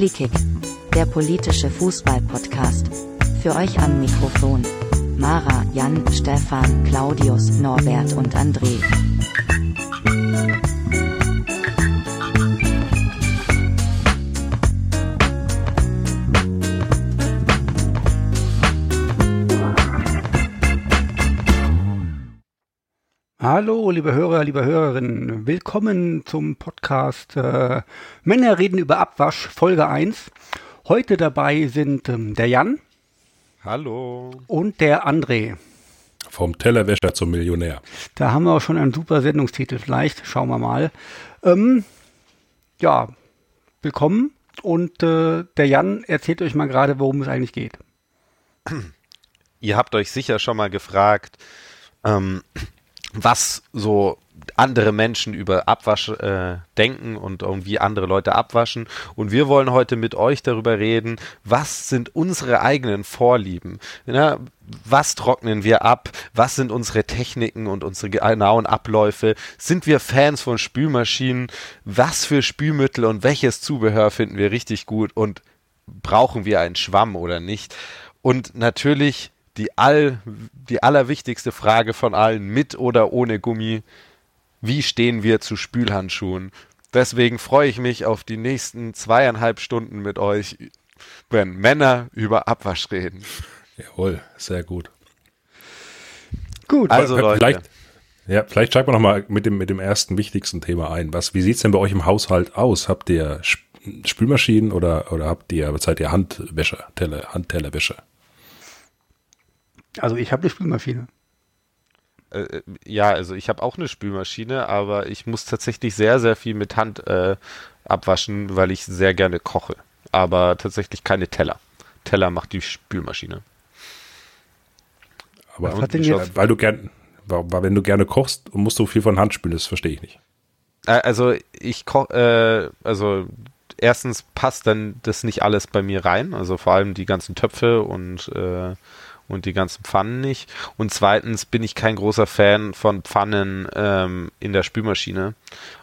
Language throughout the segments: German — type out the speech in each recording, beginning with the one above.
Polikick, der politische Fußball-Podcast. Für euch am Mikrofon. Mara, Jan, Stefan, Claudius, Norbert und André. Hallo, liebe Hörer, liebe Hörerinnen. Willkommen zum Podcast äh, Männer reden über Abwasch, Folge 1. Heute dabei sind ähm, der Jan. Hallo. Und der André. Vom Tellerwäscher zum Millionär. Da haben wir auch schon einen super Sendungstitel vielleicht. Schauen wir mal. Ähm, ja, willkommen. Und äh, der Jan erzählt euch mal gerade, worum es eigentlich geht. Ihr habt euch sicher schon mal gefragt, ähm, was so andere Menschen über Abwasch äh, denken und irgendwie andere Leute abwaschen. Und wir wollen heute mit euch darüber reden, was sind unsere eigenen Vorlieben? Ja, was trocknen wir ab? Was sind unsere Techniken und unsere genauen Abläufe? Sind wir Fans von Spülmaschinen? Was für Spülmittel und welches Zubehör finden wir richtig gut? Und brauchen wir einen Schwamm oder nicht? Und natürlich die, all, die allerwichtigste Frage von allen, mit oder ohne Gummi, wie stehen wir zu Spülhandschuhen? Deswegen freue ich mich auf die nächsten zweieinhalb Stunden mit euch, wenn Männer über Abwasch reden. Jawohl, sehr gut. Gut. Also Leute. Vielleicht, ja, vielleicht steigt man nochmal mit dem, mit dem ersten wichtigsten Thema ein. Was, wie sieht's denn bei euch im Haushalt aus? Habt ihr Spülmaschinen oder, oder habt ihr, seid ihr Handwäscher, Teller, Handtellerwäscher? Also ich habe eine Spülmaschine. Äh, ja, also ich habe auch eine Spülmaschine, aber ich muss tatsächlich sehr, sehr viel mit Hand äh, abwaschen, weil ich sehr gerne koche. Aber tatsächlich keine Teller. Teller macht die Spülmaschine. Aber Was hat denn jetzt? weil du gern, weil wenn du gerne kochst und musst so viel von Hand spülen, das verstehe ich nicht. Äh, also ich koche, äh, also erstens passt dann das nicht alles bei mir rein, also vor allem die ganzen Töpfe und äh, und die ganzen Pfannen nicht. Und zweitens bin ich kein großer Fan von Pfannen ähm, in der Spülmaschine.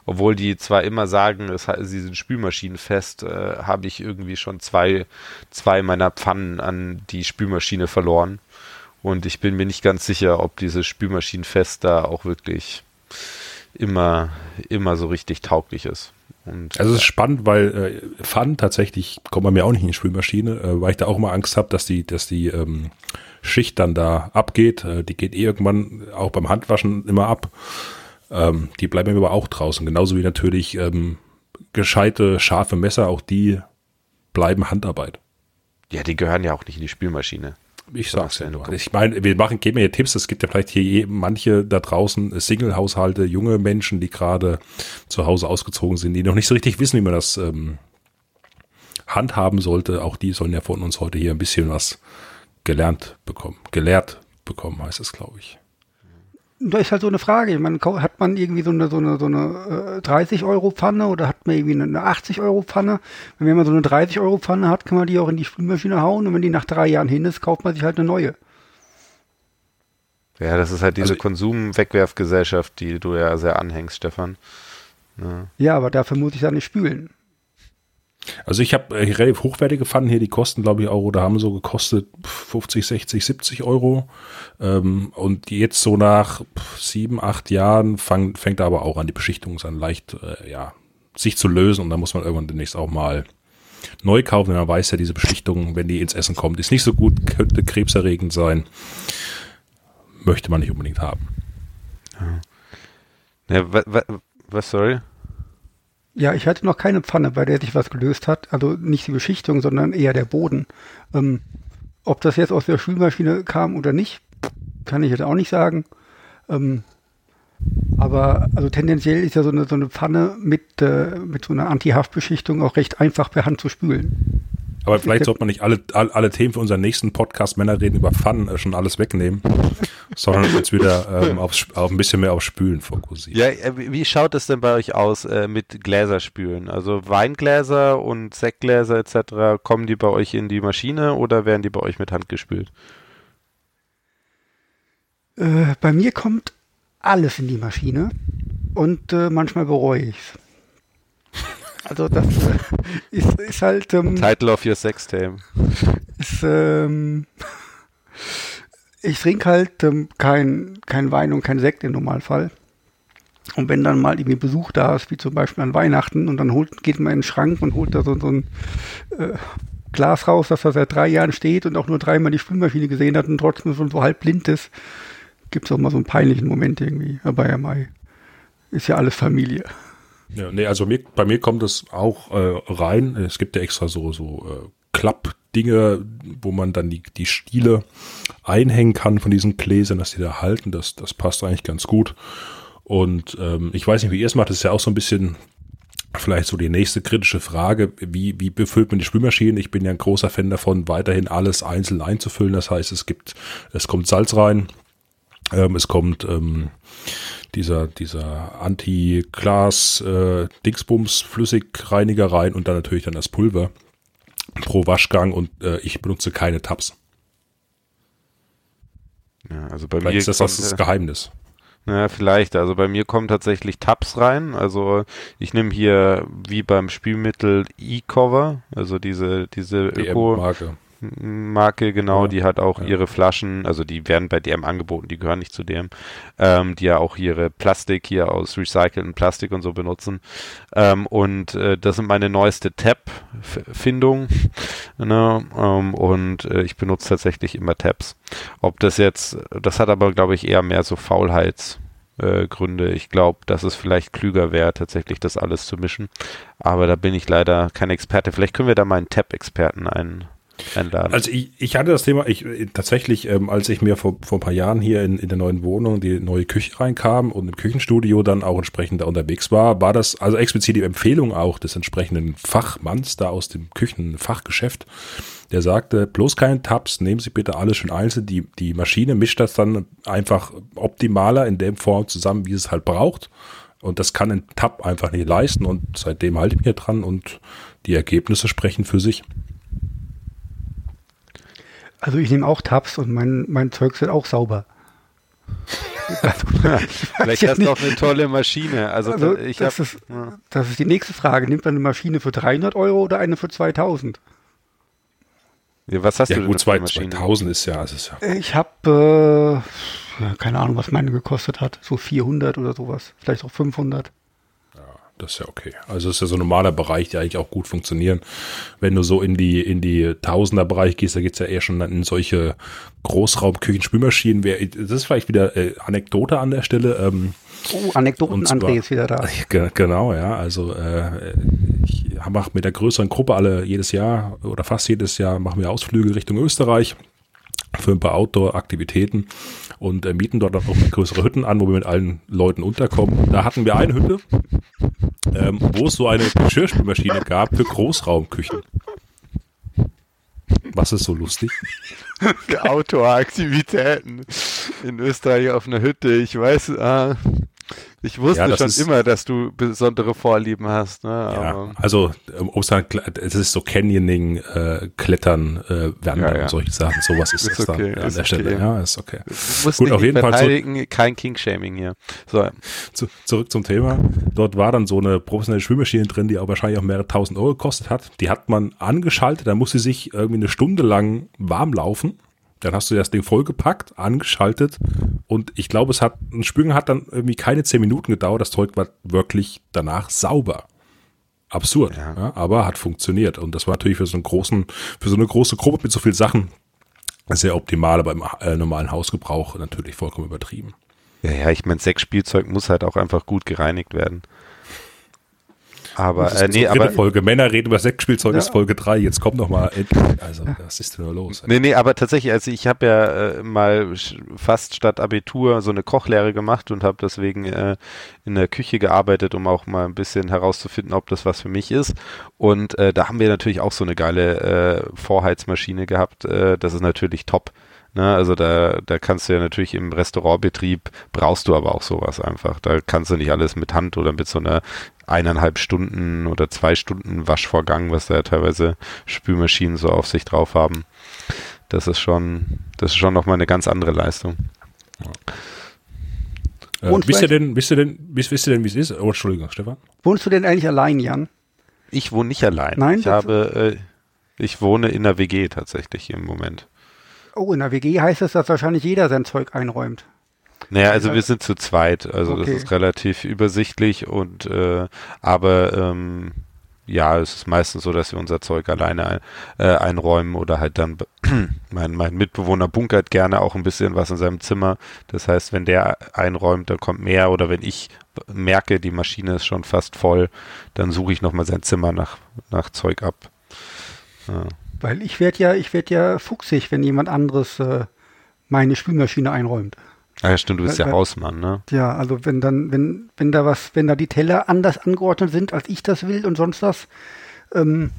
Obwohl die zwar immer sagen, es, sie sind spülmaschinenfest, äh, habe ich irgendwie schon zwei, zwei meiner Pfannen an die Spülmaschine verloren. Und ich bin mir nicht ganz sicher, ob dieses Spülmaschinenfest da auch wirklich immer, immer so richtig tauglich ist. Und, also es ist spannend, weil äh, Pfannen tatsächlich kommt bei mir auch nicht in die Spülmaschine, äh, weil ich da auch mal Angst habe, dass die, dass die ähm, Schicht dann da abgeht. Äh, die geht eh irgendwann auch beim Handwaschen immer ab. Ähm, die bleiben aber auch draußen. Genauso wie natürlich ähm, gescheite, scharfe Messer, auch die bleiben Handarbeit. Ja, die gehören ja auch nicht in die Spülmaschine. Ich sag's ja nur. Ich meine, wir machen, geben mir Tipps. Es gibt ja vielleicht hier manche da draußen Single-Haushalte, junge Menschen, die gerade zu Hause ausgezogen sind, die noch nicht so richtig wissen, wie man das ähm, handhaben sollte. Auch die sollen ja von uns heute hier ein bisschen was gelernt bekommen. Gelehrt bekommen heißt es, glaube ich. Da ist halt so eine Frage. Ich meine, hat man irgendwie so eine, so eine, so eine äh, 30 Euro Pfanne oder hat man irgendwie eine 80 Euro Pfanne? Wenn man so eine 30 Euro Pfanne hat, kann man die auch in die Spülmaschine hauen und wenn die nach drei Jahren hin ist, kauft man sich halt eine neue. Ja, das ist halt diese also, Konsumwegwerfgesellschaft, die du ja sehr anhängst, Stefan. Ja. ja, aber dafür muss ich da nicht spülen. Also ich habe äh, relativ hochwertige Pfannen hier, die kosten glaube ich auch oder haben so gekostet 50, 60, 70 Euro. Ähm, und jetzt so nach sieben, acht Jahren fang, fängt aber auch an, die Beschichtung an leicht, äh, ja, sich zu lösen und dann muss man irgendwann demnächst auch mal neu kaufen, denn man weiß ja, diese Beschichtung, wenn die ins Essen kommt, ist nicht so gut, könnte krebserregend sein. Möchte man nicht unbedingt haben. Ja, was, was, sorry? Ja, ich hatte noch keine Pfanne, bei der sich was gelöst hat. Also nicht die Beschichtung, sondern eher der Boden. Ähm, ob das jetzt aus der Spülmaschine kam oder nicht, kann ich jetzt auch nicht sagen. Ähm, aber also tendenziell ist ja so eine, so eine Pfanne mit, äh, mit so einer Anti-Haftbeschichtung auch recht einfach per Hand zu spülen. Aber vielleicht sollte man nicht alle, alle, alle Themen für unseren nächsten Podcast Männer reden über Pfannen äh, schon alles wegnehmen, sondern uns wieder ähm, auf, auf ein bisschen mehr auf Spülen fokussieren. Ja, äh, wie schaut es denn bei euch aus äh, mit Gläserspülen? Also Weingläser und Sektgläser etc., kommen die bei euch in die Maschine oder werden die bei euch mit Hand gespült? Äh, bei mir kommt alles in die Maschine und äh, manchmal bereue ich es. Also das ist, ist halt. Ähm, Title of your sex tape. Ist, ähm, ich trinke halt ähm, kein, kein Wein und kein Sekt im Normalfall. Und wenn dann mal irgendwie Besuch da ist, wie zum Beispiel an Weihnachten, und dann holt, geht man in den Schrank und holt da so, so ein äh, Glas raus, das da seit drei Jahren steht und auch nur dreimal die Spülmaschine gesehen hat und trotzdem schon so halb blind ist, gibt es auch mal so einen peinlichen Moment irgendwie. Aber ja, Mai ist ja alles Familie. Ja, nee, also mir, bei mir kommt es auch äh, rein. Es gibt ja extra so, so äh, Klappdinge, wo man dann die, die Stiele einhängen kann von diesen Gläsern, dass die da halten. Das, das passt eigentlich ganz gut. Und ähm, ich weiß nicht, wie ihr es macht. Das ist ja auch so ein bisschen vielleicht so die nächste kritische Frage. Wie, wie befüllt man die Spülmaschine? Ich bin ja ein großer Fan davon, weiterhin alles einzeln einzufüllen. Das heißt, es gibt, es kommt Salz rein, ähm, es kommt ähm, dieser, dieser Anti-Glas äh, rein und dann natürlich dann das Pulver pro Waschgang und äh, ich benutze keine Tabs. Ja, also bei Vielleicht mir ist das kommt, das äh, Geheimnis. Ja, vielleicht. Also bei mir kommen tatsächlich Tabs rein. Also ich nehme hier wie beim Spülmittel E-Cover, also diese, diese Öko. Marke, genau, Ja, die hat auch ja. ihre Flaschen, also die werden bei DM angeboten, die gehören nicht zu DM, ähm, die ja auch ihre Plastik hier aus recyceltem Plastik und so benutzen. Ähm, und äh, das sind meine neueste Tab-Findung. Ne? Ähm, und äh, ich benutze tatsächlich immer Tabs. Ob das jetzt, das hat aber, glaube ich, eher mehr so Faulheits. äh, Gründe. Ich glaube, dass es vielleicht klüger wäre, tatsächlich das alles zu mischen. Aber da bin ich leider kein Experte. Vielleicht können wir da mal einen Tab-Experten ein, einladen. Also ich, ich hatte das Thema, ich tatsächlich, ähm, als ich mir vor, vor ein paar Jahren hier in, in der neuen Wohnung die neue Küche reinkam und im Küchenstudio dann auch entsprechend da unterwegs war, war das also explizit die Empfehlung auch des entsprechenden Fachmanns da aus dem Küchenfachgeschäft, der sagte, bloß keine Tabs, nehmen Sie bitte alles schön einzeln, die, die Maschine mischt das dann einfach optimaler in der Form zusammen, wie es halt braucht. Und das kann ein Tab einfach nicht leisten und seitdem halte ich mich dran und die Ergebnisse sprechen für sich. Also ich nehme auch Tabs und mein, mein Zeug wird auch sauber. Vielleicht jetzt hast du auch eine tolle Maschine. Also, Also da- ich das, hab, ist, ja. das ist die nächste Frage. Nimmt man eine Maschine für 300 Euro oder eine für 2000? ja, was hast Ja du denn gut, Maschine? 2000 ist ja, ist ja Ich habe, äh, ja, keine Ahnung, was meine gekostet hat. So 400 oder sowas. Vielleicht auch 500. Das ist ja okay. Also es ist ja so ein normaler Bereich, der eigentlich auch gut funktionieren. Wenn du so in die, in die Tausender-Bereich gehst, da geht's ja eher schon in solche Großraumküchen-Spülmaschinen. Wer- Das ist vielleicht wieder äh, Anekdote an der Stelle. Ähm, Oh, Anekdoten, Und zwar- André ist wieder da. ge- genau, ja. Also äh, ich mache mit der größeren Gruppe alle jedes Jahr oder fast jedes Jahr machen wir Ausflüge Richtung Österreich für ein paar Outdoor-Aktivitäten und äh, mieten dort auch größere Hütten an, wo wir mit allen Leuten unterkommen. Da hatten wir eine Hütte, ähm, wo es so eine Geschirrspülmaschine gab für Großraumküchen. Was ist so lustig? Outdoor-Aktivitäten in Österreich auf einer Hütte. Ich weiß, äh, ich wusste Ja, schon ist- immer, dass du besondere Vorlieben hast. Ne? Ja, also ähm, um es es ist so Canyoning, äh, Klettern, äh, Wandern Ja, und solche Sachen. Sowas ist, Ist das okay, dann an der Stelle. okay. Ja, ist okay. Gut, auf jeden nicht Fall so- kein King-Shaming hier. So, Zu, zurück zum Thema. Dort war dann so eine professionelle Spülmaschine drin, die auch wahrscheinlich auch mehrere tausend Euro gekostet hat. Die hat man angeschaltet, dann musste sie sich irgendwie eine Stunde lang warm laufen. Dann hast du das Ding vollgepackt, angeschaltet und ich glaube, es hat, ein Spülen hat dann irgendwie keine zehn Minuten gedauert. Das Zeug war wirklich danach sauber. Absurd, Ja. ja. aber hat funktioniert. Und das war natürlich für so einen großen, für so eine große Gruppe mit so vielen Sachen sehr optimal, aber im äh, normalen Hausgebrauch natürlich vollkommen übertrieben. ja, ja, ich meine, Sexspielzeug muss halt auch einfach gut gereinigt werden. Aber, äh, nee, aber, Folge Männer reden über Sexspielzeug Ja. ist Folge 3. Jetzt kommt noch mal. Also, was ist denn da los? Nee, nee, aber tatsächlich, also ich habe ja äh, mal fast statt Abitur so eine Kochlehre gemacht und habe deswegen äh, in der Küche gearbeitet, um auch mal ein bisschen herauszufinden, ob das was für mich ist. Und äh, da haben wir natürlich auch so eine geile äh, Vorheizmaschine gehabt. Äh, das ist natürlich top. Ne? Also da, da kannst du ja natürlich im Restaurantbetrieb brauchst du aber auch sowas einfach. Da kannst du nicht alles mit Hand oder mit so einer eineinhalb Stunden oder zwei Stunden Waschvorgang, was da ja teilweise Spülmaschinen so auf sich drauf haben. Das ist schon, das ist schon nochmal eine ganz andere Leistung. Äh, Und wisst ihr denn, wisst ihr denn, wisst, wisst ihr denn, wie es ist? Oh, Entschuldigung, Stefan. Wohnst du denn eigentlich allein, Jan? Ich wohne nicht allein. Nein, ich habe, äh, ich wohne in der WG tatsächlich im Moment. Oh, in der WG heißt es, dass wahrscheinlich jeder sein Zeug einräumt. Naja, also wir sind zu zweit, also Okay. das ist relativ übersichtlich und äh, aber ähm, ja, es ist meistens so, dass wir unser Zeug alleine ein, äh, einräumen oder halt dann mein, mein Mitbewohner bunkert gerne auch ein bisschen was in seinem Zimmer. Das heißt, wenn der einräumt, dann kommt mehr oder wenn ich merke, die Maschine ist schon fast voll, dann suche ich nochmal sein Zimmer nach, nach Zeug ab. Ja. Weil ich werde ja, ich werde ja fuchsig, wenn jemand anderes äh, meine Spülmaschine einräumt. Ah ja, stimmt, du bist Weil- ja Hausmann, ne? Ja, also wenn dann, wenn, wenn da was, wenn da die Teller anders angeordnet sind, als ich das will und sonst was, ähm,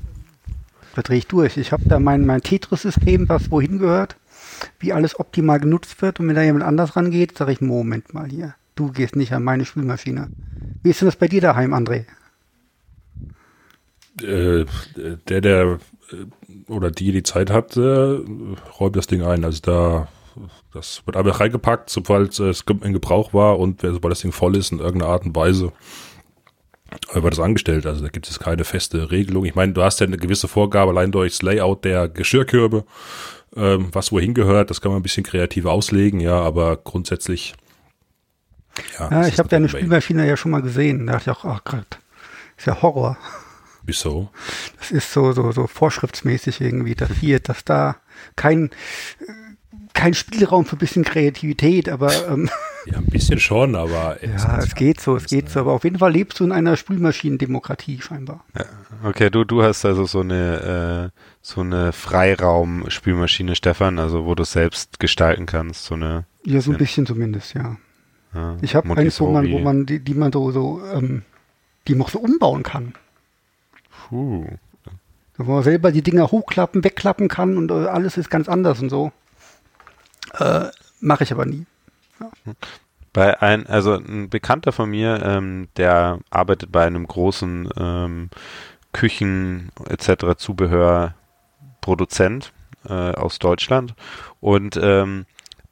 da drehe ich durch. Ich habe da mein, mein Tetris-System, was wohin gehört, wie alles optimal genutzt wird und wenn da jemand anders rangeht, sage ich, Moment mal hier, du gehst nicht an meine Spülmaschine. Wie ist denn das bei dir daheim, André? Äh, der, der äh, oder die, die Zeit hat, äh, räumt das Ding ein. Also da, das wird einfach reingepackt, sobald es in Gebrauch war und sobald das Ding voll ist in irgendeiner Art und Weise, äh, wird das angestellt. Also da gibt es keine feste Regelung. Ich meine, du hast ja eine gewisse Vorgabe allein durchs Layout der Geschirrkörbe, ähm, was wohin gehört. Das kann man ein bisschen kreativ auslegen, ja, aber grundsätzlich. Ja, es ich habe deine Spülmaschine ja schon mal gesehen. Da dachte ich auch, ach Gott, ist ja Horror. Wieso? Das ist so, so, so vorschriftsmäßig irgendwie, dass hier, dass da kein, kein Spielraum für ein bisschen Kreativität, aber ähm, Ja, ein bisschen schon, aber ja, es geht so, es geht so. Aber auf jeden Fall lebst du in einer Spülmaschinendemokratie scheinbar. Okay, du, du hast also so eine, äh, so eine Freiraum-Spülmaschine, Stefan, also wo du es selbst gestalten kannst, so eine Ja, so ein Ja. bisschen zumindest, ja. ja, Ich habe eins, wo man, wo man, die, die man so, so, ähm, die man auch so umbauen kann. Puh. Wo man selber die Dinger hochklappen, wegklappen kann und äh, alles ist ganz anders und so. Äh, Mache ich aber nie. Bei ein, also ein Bekannter von mir, ähm, der arbeitet bei einem großen ähm, Küchen etc. Zubehörproduzent äh, aus Deutschland und ähm,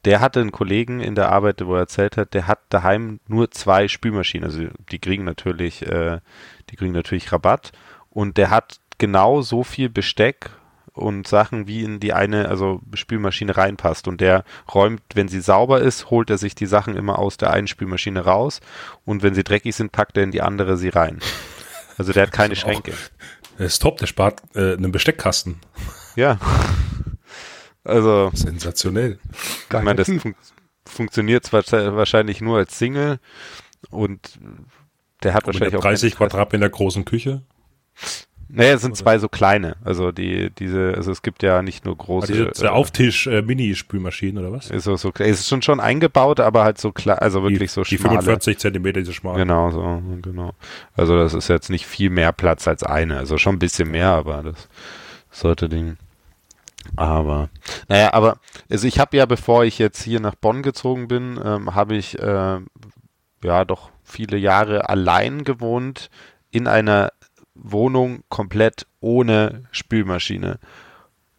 der hatte einen Kollegen in der Arbeit, wo er erzählt hat, der hat daheim nur zwei Spülmaschinen. Also die kriegen natürlich, äh, die kriegen natürlich Rabatt und der hat genau so viel Besteck und Sachen, wie in die eine, also Spülmaschine reinpasst. Und der räumt, wenn sie sauber ist, holt er sich die Sachen immer aus der einen Spülmaschine raus und wenn sie dreckig sind, packt er in die andere sie rein. Also der hat keine Das ist auch- Schränke. Das ist top, der spart äh, einen Besteckkasten. Ja. Also, Sensationell. ich meine, das fun funktioniert zwar wahrscheinlich nur als Single und der hat Und wahrscheinlich der auch 30 kein Interesse. Quadratmeter großen Küche. Naja, es sind zwei so kleine. Also die, diese, also es gibt ja nicht nur Also große. diese diese äh, Auftisch-Mini-Spülmaschinen oder was? ist so, so, es ist schon schon eingebaut, aber halt so klar, also wirklich die, so Die schmale. 45 Zentimeter, diese schmalen. Genau, so, genau. Also das ist jetzt nicht viel mehr Platz als eine. Also schon ein bisschen mehr, aber das sollte Ding. Aber, naja, aber, also ich habe ja, bevor ich jetzt hier nach Bonn gezogen bin, ähm, habe ich äh, ja doch viele Jahre allein gewohnt in einer Wohnung komplett ohne Spülmaschine.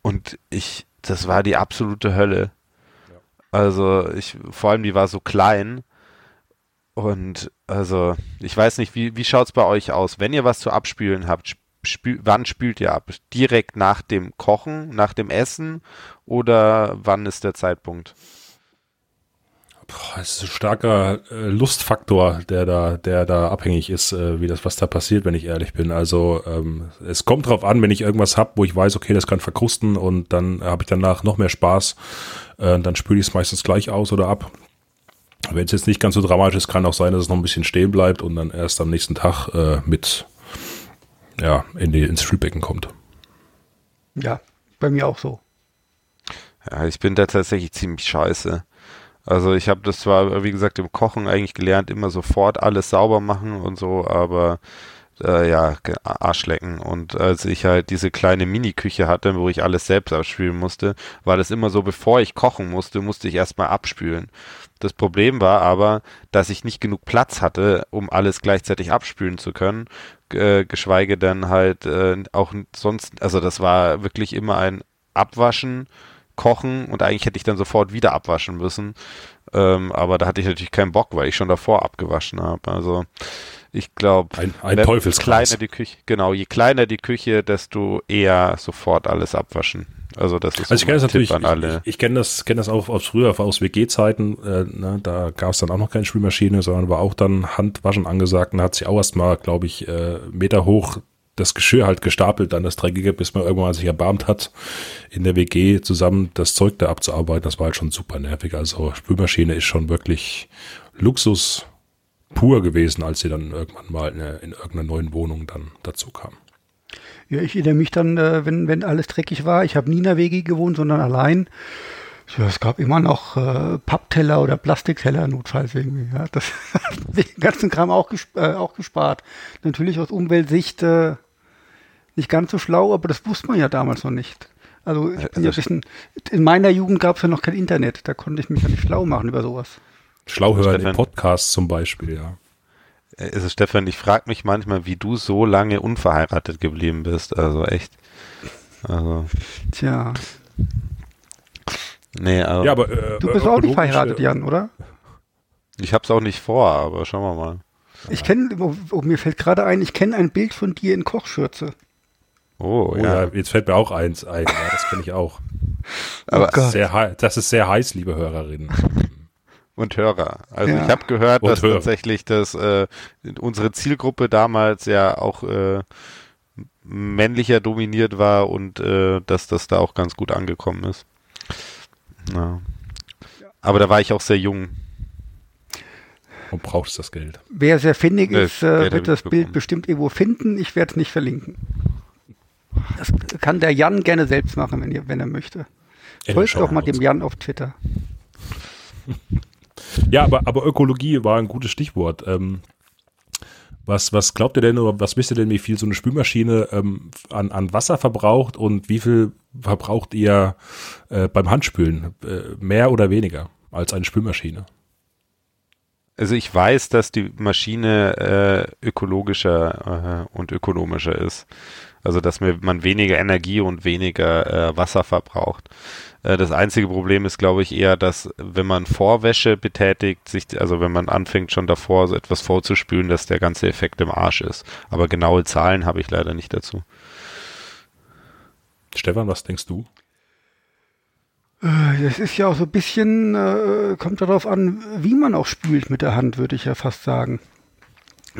Und ich, das war die absolute Hölle. Also ich, vor allem die war so klein. Und also, ich weiß nicht, wie, wie schaut's bei euch aus? Wenn ihr was zu abspülen habt, spül, wann spült ihr ab? Direkt nach dem Kochen, nach dem Essen oder wann ist der Zeitpunkt? Boah, das ist ein starker äh, Lustfaktor, der da, der da abhängig ist, äh, wie das, was da passiert, wenn ich ehrlich bin. Also ähm, es kommt drauf an, wenn ich irgendwas hab, wo ich weiß, okay, das kann verkrusten und dann habe ich danach noch mehr Spaß, äh, dann spüle ich es meistens gleich aus oder ab. Wenn es jetzt nicht ganz so dramatisch ist, kann auch sein, dass es noch ein bisschen stehen bleibt und dann erst am nächsten Tag äh, mit ja, in die, ins Spülbecken kommt. Ja, bei mir auch so. Ja, ich bin da tatsächlich ziemlich scheiße. Also ich habe das zwar, wie gesagt, im Kochen eigentlich gelernt, immer sofort alles sauber machen und so, aber äh, ja, ge- Arschlecken. Und als ich halt diese kleine Mini-Küche hatte, wo ich alles selbst abspülen musste, war das immer so, bevor ich kochen musste, musste ich erstmal abspülen. Das Problem war aber, dass ich nicht genug Platz hatte, um alles gleichzeitig abspülen zu können, äh, geschweige denn halt äh, auch sonst, also das war wirklich immer ein Abwaschen, Kochen und eigentlich hätte ich dann sofort wieder abwaschen müssen. Ähm, aber da hatte ich natürlich keinen Bock, weil ich schon davor abgewaschen habe. Also Ich glaube, Ein, ein kleiner die Küche, genau, je kleiner die Küche, desto eher sofort alles abwaschen. Also das ist Also ich kenne das natürlich, Tipp an alle. ich, ich kenne das, kenne das auch aus früher, aus WG-Zeiten, äh, ne, da gab es dann auch noch keine Spülmaschine, sondern war auch dann Handwaschen angesagt und hat sich auch erstmal, glaube ich, äh, Meter hoch das Geschirr halt gestapelt, dann das Dreckige, bis man irgendwann sich erbarmt hat, in der WG zusammen das Zeug da abzuarbeiten. Das war halt schon super nervig. Also Spülmaschine ist schon wirklich Luxus pur gewesen, als sie dann irgendwann mal in, in irgendeiner neuen Wohnung dann dazu kam. Ja, ich erinnere mich dann, äh, wenn, wenn alles dreckig war. Ich habe nie in der WG gewohnt, sondern allein. Ja, es gab immer noch äh, Pappteller oder Plastikteller notfalls irgendwie. Ja, das hat den ganzen Kram auch, gesp äh, auch gespart. Natürlich aus Umweltsicht äh, nicht ganz so schlau, aber das wusste man ja damals noch nicht. Also, ich bin ja ein bisschen, in meiner Jugend gab es ja noch kein Internet. Da konnte ich mich ja nicht schlau machen über sowas. Schlau hören im. Podcast zum Beispiel, ja. Also Stefan, ich frage mich manchmal, wie du so lange unverheiratet geblieben bist. Also echt. Also, Tja, nee, also, Ja, aber äh, du bist auch nicht verheiratet, Jan, oder? ich hab's auch nicht vor, aber schauen wir mal. Ich kenne, oh, oh, mir fällt gerade ein, ich kenne ein Bild von dir in Kochschürze. Oh, Oh ja. ja. jetzt fällt mir auch eins ein. Ja, das kenne ich auch. Aber oh Gott. Sehr das ist sehr heiß, liebe Hörerinnen. Und Hörer. Also Ja. ich habe gehört, Und dass Hörer. tatsächlich das äh, unsere Zielgruppe damals ja auch äh, männlicher dominiert war und äh, dass das da auch ganz gut angekommen ist. Ja. Aber da war ich auch sehr jung. Und brauchst das Geld. Wer sehr findig ist, äh, wird das Bild bekommen. bestimmt irgendwo finden. Ich werde es nicht verlinken. Das kann der Jan gerne selbst machen, wenn, ihr, wenn er möchte. Folgt doch mal dem Jan auf Twitter. Ja, aber, aber Ökologie war ein gutes Stichwort. Ähm, was, was glaubt ihr denn oder was wisst ihr denn, wie viel so eine Spülmaschine ähm, an, an Wasser verbraucht und wie viel verbraucht ihr äh, beim Handspülen? Äh, mehr oder weniger als eine Spülmaschine? Also ich weiß, dass die Maschine äh, ökologischer äh, und ökonomischer ist. Also dass man weniger Energie und weniger äh, Wasser verbraucht. Äh, das einzige Problem ist, glaube ich, eher, dass wenn man Vorwäsche betätigt, sich, also wenn man anfängt schon davor so etwas vorzuspülen, dass der ganze Effekt im Arsch ist. Aber genaue Zahlen habe ich leider nicht dazu. Stefan, was denkst du? Äh, Das ist ja auch so ein bisschen, äh, kommt darauf an, wie man auch spült mit der Hand, würde ich ja fast sagen.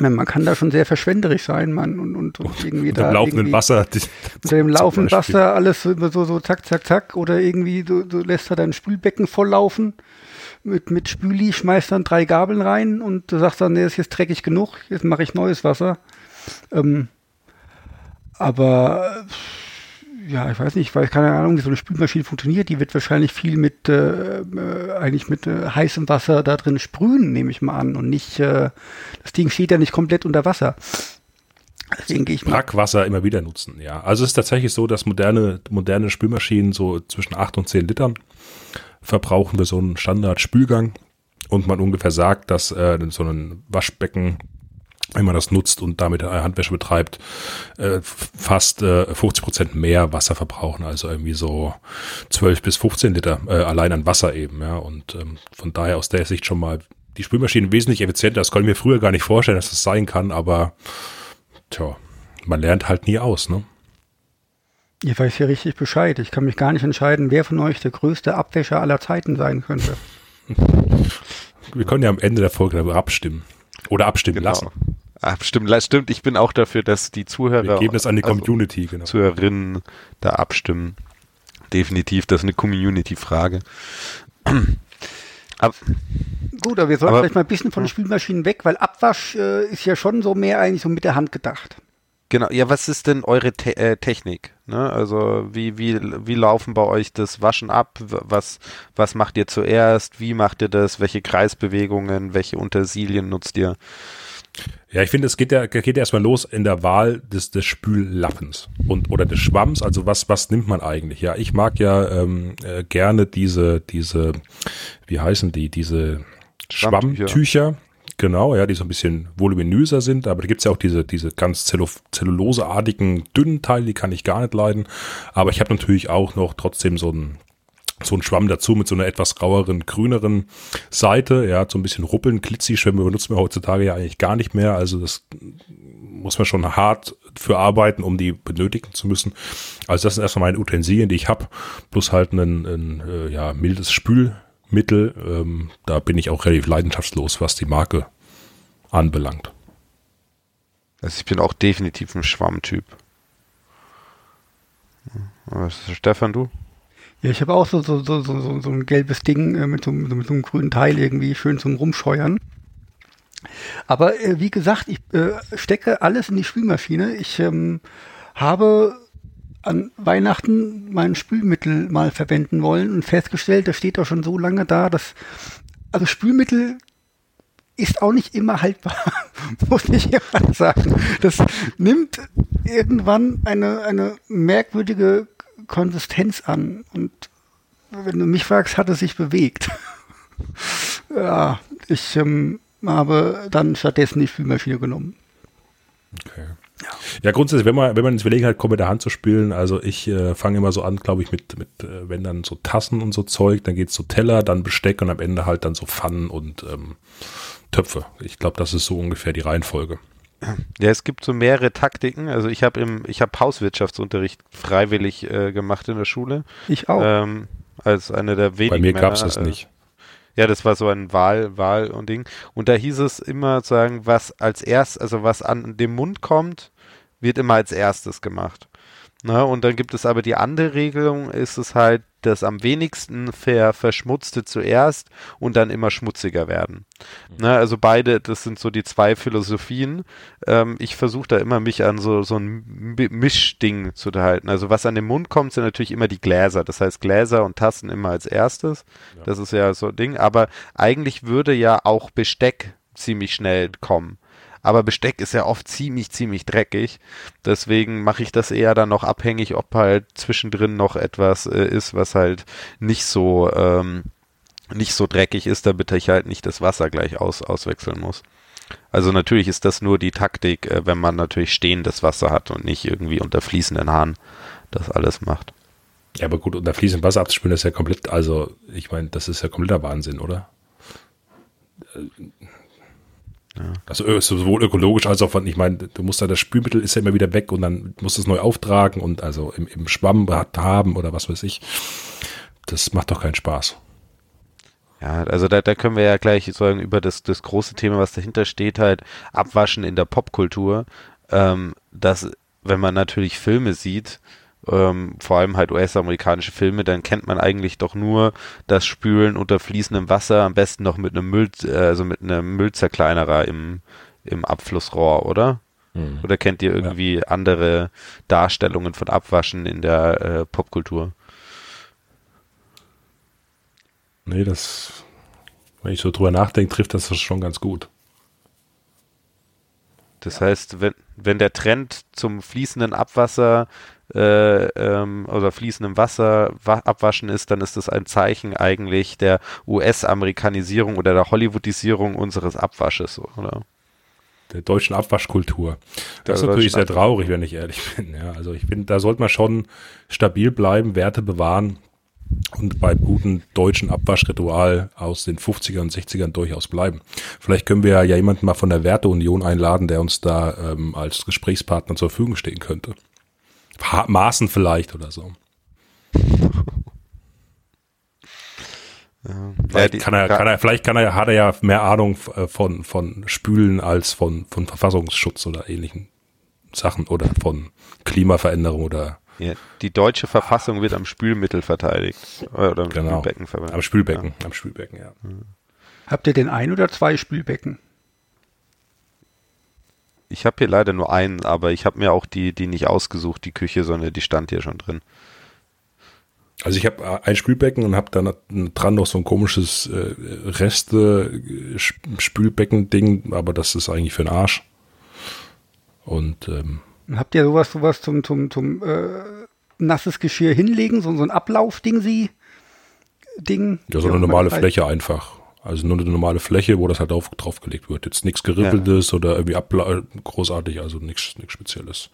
Man kann da schon sehr verschwenderisch sein, man, und, und, und irgendwie Unter da dem laufenden Wasser. unter dem laufenden. Wasser alles so, so, so zack, zack, zack, oder irgendwie du, du lässt da dein Spülbecken volllaufen mit, mit Spüli, schmeißt dann drei Gabeln rein und du sagst dann, nee, ist jetzt dreckig genug, jetzt mache ich neues Wasser. Ähm, aber äh, ja, ich weiß nicht, ich weiß keine Ahnung, wie so eine Spülmaschine funktioniert. Die wird wahrscheinlich viel mit äh, äh, eigentlich mit äh, heißem Wasser da drin sprühen, nehme ich mal an. Und nicht, äh, das Ding steht ja nicht komplett unter Wasser. Deswegen ich. Brackwasser immer wieder nutzen, ja. Also es ist tatsächlich so, dass moderne, moderne Spülmaschinen so zwischen 8 und 10 Litern verbrauchen wir so einen Standard-Spülgang und man ungefähr sagt, dass äh, so ein Waschbecken, wenn man das nutzt und damit äh, Handwäsche betreibt, äh, fast äh, 50 Prozent mehr Wasser verbrauchen, also irgendwie so 12 bis 15 Liter äh, allein an Wasser eben, ja. Und ähm, von daher aus der Sicht schon mal die Spülmaschinen wesentlich effizienter. Das konnte ich mir früher gar nicht vorstellen, dass das sein kann, aber Tja, man lernt halt nie aus, ne? Ihr weiß ja richtig Bescheid. Ich kann mich gar nicht entscheiden, wer von euch der größte Abwäscher aller Zeiten sein könnte. Wir können ja am Ende der Folge darüber abstimmen. Oder abstimmen lassen. Ah, stimmt, stimmt, ich bin auch dafür, dass die Zuhörer Wir geben das an die also Community, genau. Zuhörerinnen da abstimmen. Definitiv, das ist eine Community-Frage. Aber, Gut, aber wir sollten Aber- vielleicht mal ein bisschen von den Spülmaschinen weg, weil Abwasch äh, ist ja schon so mehr eigentlich so mit der Hand gedacht. genau, ja, was ist denn eure Te äh, Technik? Ne? Also wie, wie, wie laufen bei euch das Waschen ab? Was, was macht ihr zuerst? Wie macht ihr das? Welche Kreisbewegungen? Welche Utensilien nutzt ihr? Ja, ich finde, es geht ja, geht ja erstmal los in der Wahl des, des Spüllappens und oder des Schwamms. Also was, was nimmt man eigentlich? Ja, ich mag ja ähm, äh, gerne diese, diese, wie heißen die, diese Schwammtücher. Schwammtücher. Genau, ja, die so ein bisschen voluminöser sind, aber da gibt's ja auch diese, diese ganz zellu zelluloseartigen, dünnen Teile, die kann ich gar nicht leiden. Aber ich habe natürlich auch noch trotzdem so ein so ein Schwamm dazu mit so einer etwas raueren, grüneren Seite. Ja, so ein bisschen ruppeln, Glitzi-Schwämme benutzen wir heutzutage ja eigentlich gar nicht mehr. Also das muss man schon hart für arbeiten, um die benötigen zu müssen. Also das sind erstmal meine Utensilien, die ich habe, plus halt ein, ein äh, ja, mildes Spülmittel. Ähm, da bin ich auch relativ leidenschaftslos, was die Marke anbelangt. Also ich bin auch definitiv ein Schwammtyp. Stefan, du? Ja, ich habe auch so, so, so, so, so ein gelbes Ding äh, mit, so, mit so einem grünen Teil irgendwie schön zum Rumscheuern. Aber äh, wie gesagt, ich äh, stecke alles in die Spülmaschine. Ich ähm, habe an Weihnachten mein Spülmittel mal verwenden wollen und festgestellt, das steht doch schon so lange da, dass also Spülmittel ist auch nicht immer haltbar, muss ich immer sagen. Das nimmt irgendwann eine, eine merkwürdige Konsistenz an. Und wenn du mich fragst, hat es sich bewegt. ja, ich ähm, habe dann stattdessen die Spülmaschine genommen. Okay. Ja. ja, grundsätzlich, wenn man, wenn man ins Überlegen hat, kommt mit der Hand zu spülen, also ich äh, fange immer so an, glaube ich, mit, mit äh, wenn dann so Tassen und so Zeug, dann geht's so Teller, dann Besteck und am Ende halt dann so Pfannen und ähm, Töpfe. Ich glaube, das ist so ungefähr die Reihenfolge. Ja, es gibt so mehrere Taktiken. Also ich habe im, ich habe Hauswirtschaftsunterricht freiwillig äh, gemacht in der Schule. Ich auch. Ähm, als eine der wenigen. Bei mir gab es das äh, nicht. Ja, das war so ein Wahl, Wahl und Ding. Und da hieß es immer sagen, was als erst, also was an dem Mund kommt, wird immer als erstes gemacht. Na, und dann gibt es aber die andere Regelung, ist es halt, das am wenigsten ver verschmutzte zuerst und dann immer schmutziger werden. Mhm. Na, also beide, das sind so die zwei Philosophien. Ähm, ich versuche da immer mich an so, so ein Mischding zu halten. Also was an den Mund kommt, sind natürlich immer die Gläser. Das heißt Gläser und Tassen immer als erstes. Ja. Das ist ja so ein Ding. Aber eigentlich würde ja auch Besteck ziemlich schnell kommen aber Besteck ist ja oft ziemlich, ziemlich dreckig. Deswegen mache ich das eher dann noch abhängig, ob halt zwischendrin noch etwas äh, ist, was halt nicht so, ähm, nicht so dreckig ist, damit ich halt nicht das Wasser gleich aus, auswechseln muss. Also natürlich ist das nur die Taktik, äh, wenn man natürlich stehendes Wasser hat und nicht irgendwie unter fließenden Hahn das alles macht. Ja, aber gut, unter fließendem Wasser abzuspülen ist ja komplett, also ich meine, das ist ja kompletter Wahnsinn, oder? Ja. Also sowohl ökologisch als auch von, ich meine, du musst da das Spülmittel ist ja immer wieder weg und dann musst du es neu auftragen und also im, im Schwamm haben oder was weiß ich. Das macht doch keinen Spaß. Ja, also da, da können wir ja gleich sagen über das, das große Thema, was dahinter steht, halt Abwaschen in der Popkultur. Ähm, dass, wenn man natürlich Filme sieht, ähm, vor allem halt US-amerikanische Filme, dann kennt man eigentlich doch nur das Spülen unter fließendem Wasser, am besten noch mit einem Müll, also mit einem Müllzerkleinerer im, im Abflussrohr, oder? Mhm. Oder kennt ihr irgendwie ja. andere Darstellungen von Abwaschen in der äh, Popkultur? Nee, das, wenn ich so drüber nachdenke, trifft das schon ganz gut. Das heißt, wenn, wenn der Trend zum fließenden Abwasser äh, ähm, oder fließendem Wasser abwaschen ist, dann ist das ein Zeichen eigentlich der US-Amerikanisierung oder der Hollywoodisierung unseres Abwasches, oder? Der deutschen Abwaschkultur. Das ist natürlich sehr traurig, wenn ich ehrlich bin. Ja, also ich finde, da sollte man schon stabil bleiben, Werte bewahren und beim guten deutschen Abwaschritual aus den 50er und 60ern durchaus bleiben. Vielleicht können wir ja jemanden mal von der Werteunion einladen, der uns da ähm, als Gesprächspartner zur Verfügung stehen könnte. Maßen vielleicht oder so. Ja, vielleicht, ja, kann er, kann er, vielleicht kann er, hat er ja mehr Ahnung äh, von, von Spülen als von, von Verfassungsschutz oder ähnlichen Sachen oder von Klimaveränderung oder. Ja, die deutsche Verfassung wird am Spülmittel verteidigt. Oder am genau. Spülbecken verwendet. Am Spülbecken, ja. am Spülbecken, ja. Habt ihr denn ein oder zwei Spülbecken? Ich habe hier leider nur einen, aber ich habe mir auch die, die nicht ausgesucht, die Küche, sondern die stand hier schon drin. Also ich habe äh, ein Spülbecken und habe dann dran noch so ein komisches äh, Reste Spülbecken-Ding, aber das ist eigentlich für den Arsch. Und ähm, habt ihr sowas, sowas zum, zum, zum äh, nasses Geschirr hinlegen, so, so ein Ablaufding sie Ding? Ja, so eine normale Fläche einfach. Also nur eine normale Fläche, wo das halt auf, draufgelegt wird. Jetzt nichts Gerippeltes ja. oder irgendwie großartig, also nichts nichts Spezielles.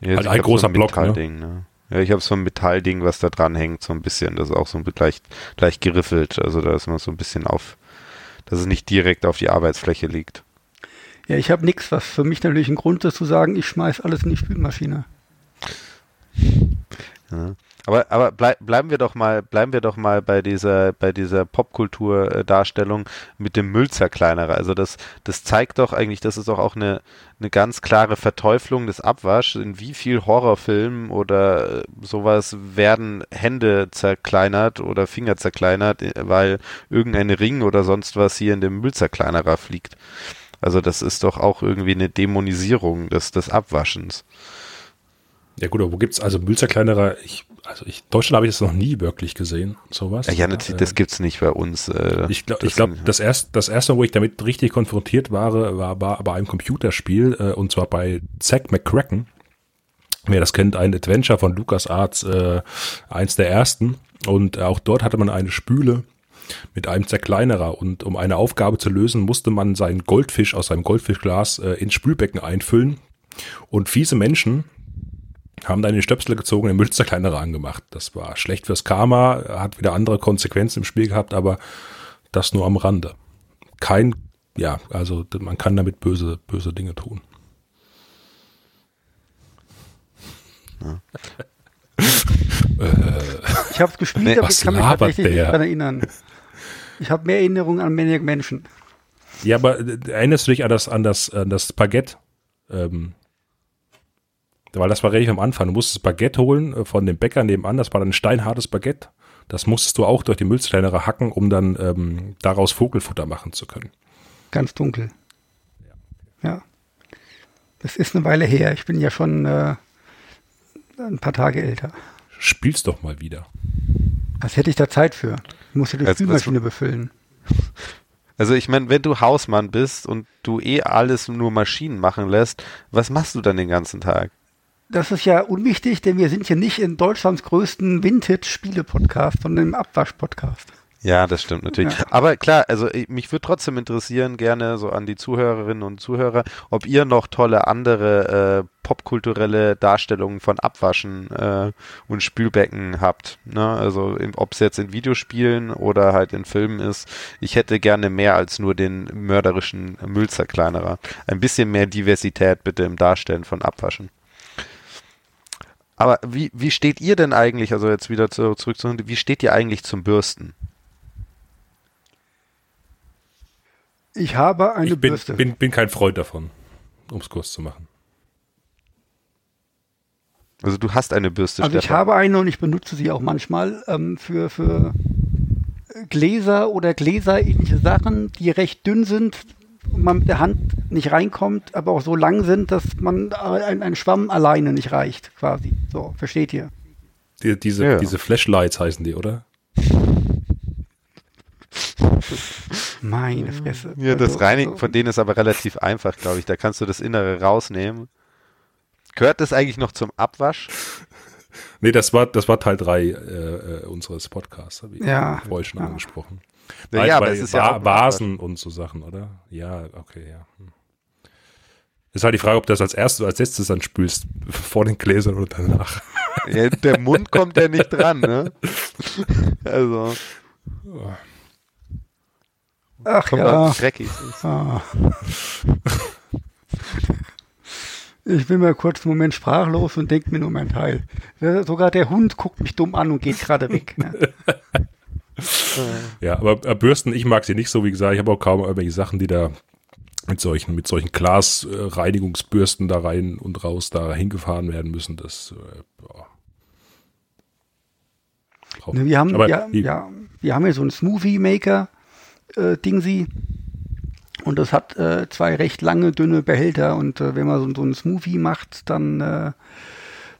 Ja, halt ein großer so Block. Ne? ne? Ja, ich habe so ein Metallding, was da dran hängt, so ein bisschen. Das ist auch so ein leicht, leicht geriffelt. Also da ist man so ein bisschen auf, dass es nicht direkt auf die Arbeitsfläche liegt. Ja, ich habe nichts, was für mich natürlich ein Grund ist zu sagen, ich schmeiß alles in die Spülmaschine. Ja. Aber, aber bleib, bleiben wir doch mal, bleiben wir doch mal bei dieser, bei dieser Popkultur-Darstellung mit dem Müllzerkleinerer. Also das, das zeigt doch eigentlich, das ist doch auch eine, eine ganz klare Verteuflung des Abwasch. In wie viel Horrorfilmen oder sowas werden Hände zerkleinert oder Finger zerkleinert, weil irgendein Ring oder sonst was hier in dem Müllzerkleinerer fliegt. Also das ist doch auch irgendwie eine Dämonisierung des, des Abwaschens. Ja gut, aber wo gibt's also Müllzerkleinerer? Ich also ich, Deutschland habe ich das noch nie wirklich gesehen, sowas. Ja, ja natürlich, das gibt's nicht bei uns. Äh, ich glaube, ich glaub, das, erst, das erste, wo ich damit richtig konfrontiert war, war, war bei einem Computerspiel, äh, und zwar bei Zack McCracken. Wer das kennt, ein Adventure von LucasArts, äh, eins der ersten. Und auch dort hatte man eine Spüle mit einem Zerkleinerer. Und um eine Aufgabe zu lösen, musste man seinen Goldfisch aus seinem Goldfischglas äh, ins Spülbecken einfüllen. Und fiese Menschen, haben dann den Stöpsel gezogen, den Münsterkleinerer angemacht. Das war schlecht fürs Karma, hat wieder andere Konsequenzen im Spiel gehabt, aber das nur am Rande. Kein, ja, also man kann damit böse, böse Dinge tun. Ja. ich habe es gespielt, nee, aber ich kann mich tatsächlich der? nicht daran erinnern. Ich habe mehr Erinnerungen an Maniac Menschen. Ja, aber äh, erinnerst du dich an das, an das, an das Baguette? Ähm, weil das war relativ am Anfang. Du musstest Baguette holen äh, von dem Bäcker nebenan. Das war dann ein steinhartes Baguette. Das musstest du auch durch die Müllsteinere hacken, um dann ähm, daraus Vogelfutter machen zu können. Ganz dunkel. Ja. Das ist eine Weile her. Ich bin ja schon äh, ein paar Tage älter. Spiel's doch mal wieder. Was hätte ich da Zeit für? Ich muss ja die Spülmaschine befüllen. Also ich meine, wenn du Hausmann bist und du eh alles nur Maschinen machen lässt, was machst du dann den ganzen Tag? Das ist ja unwichtig, denn wir sind hier nicht in Deutschlands größten Vintage-Spiele-Podcast, sondern im Abwasch-Podcast. Ja, das stimmt natürlich. Ja. Aber klar, also mich würde trotzdem interessieren, gerne so an die Zuhörerinnen und Zuhörer, ob ihr noch tolle andere äh, popkulturelle Darstellungen von Abwaschen äh, und Spülbecken habt. Ne? Also ob es jetzt in Videospielen oder halt in Filmen ist. Ich hätte gerne mehr als nur den mörderischen Müllzerkleinerer. Ein bisschen mehr Diversität bitte im Darstellen von Abwaschen. Aber wie, wie steht ihr denn eigentlich, also jetzt wieder zu, zurück zu wie steht ihr eigentlich zum Bürsten? Ich habe eine ich bin, Bürste. Bin, bin kein Freund davon, um es kurz zu machen. Also du hast eine Bürste. Also ich habe eine und ich benutze sie auch manchmal ähm, für, für Gläser oder gläserähnliche Sachen, die recht dünn sind, man mit der Hand nicht reinkommt, aber auch so lang sind, dass man ein, ein Schwamm alleine nicht reicht, quasi. So, versteht ihr? Die, diese, ja. diese Flashlights heißen die, oder? Meine Fresse. Ja, das also, Reinigen von denen ist aber relativ einfach, glaube ich. Da kannst du das Innere rausnehmen. Gehört das eigentlich noch zum Abwasch? Nee, das war, das war Teil 3 äh, äh, unseres Podcasts, habe ich ja, vorher schon ja. angesprochen. Ja, ja aber es ist ja auch Vasen und so Sachen, oder? Ja, okay, ja. Hm. Ist halt die Frage, ob du das als erstes oder als letztes dann spülst, vor den Gläsern oder danach. Ja, der Mund kommt ja nicht dran, ne? Also. Ach kommt ja. Dreckig. Ah. Ich bin mal kurz einen Moment sprachlos und denke mir nur mein Teil. Sogar der Hund guckt mich dumm an und geht gerade weg. Ne? Ja, aber äh, Bürsten, ich mag sie nicht so, wie gesagt, ich habe auch kaum irgendwelche Sachen, die da mit solchen, mit solchen Glasreinigungsbürsten da rein und raus da hingefahren werden müssen. Das, äh, Ne, wir haben, ja, ja, wir haben ja so einen Smoothie Maker äh, Dingsi. Und das hat äh, zwei recht lange, dünne Behälter. Und äh, wenn man so, so einen Smoothie macht, dann äh,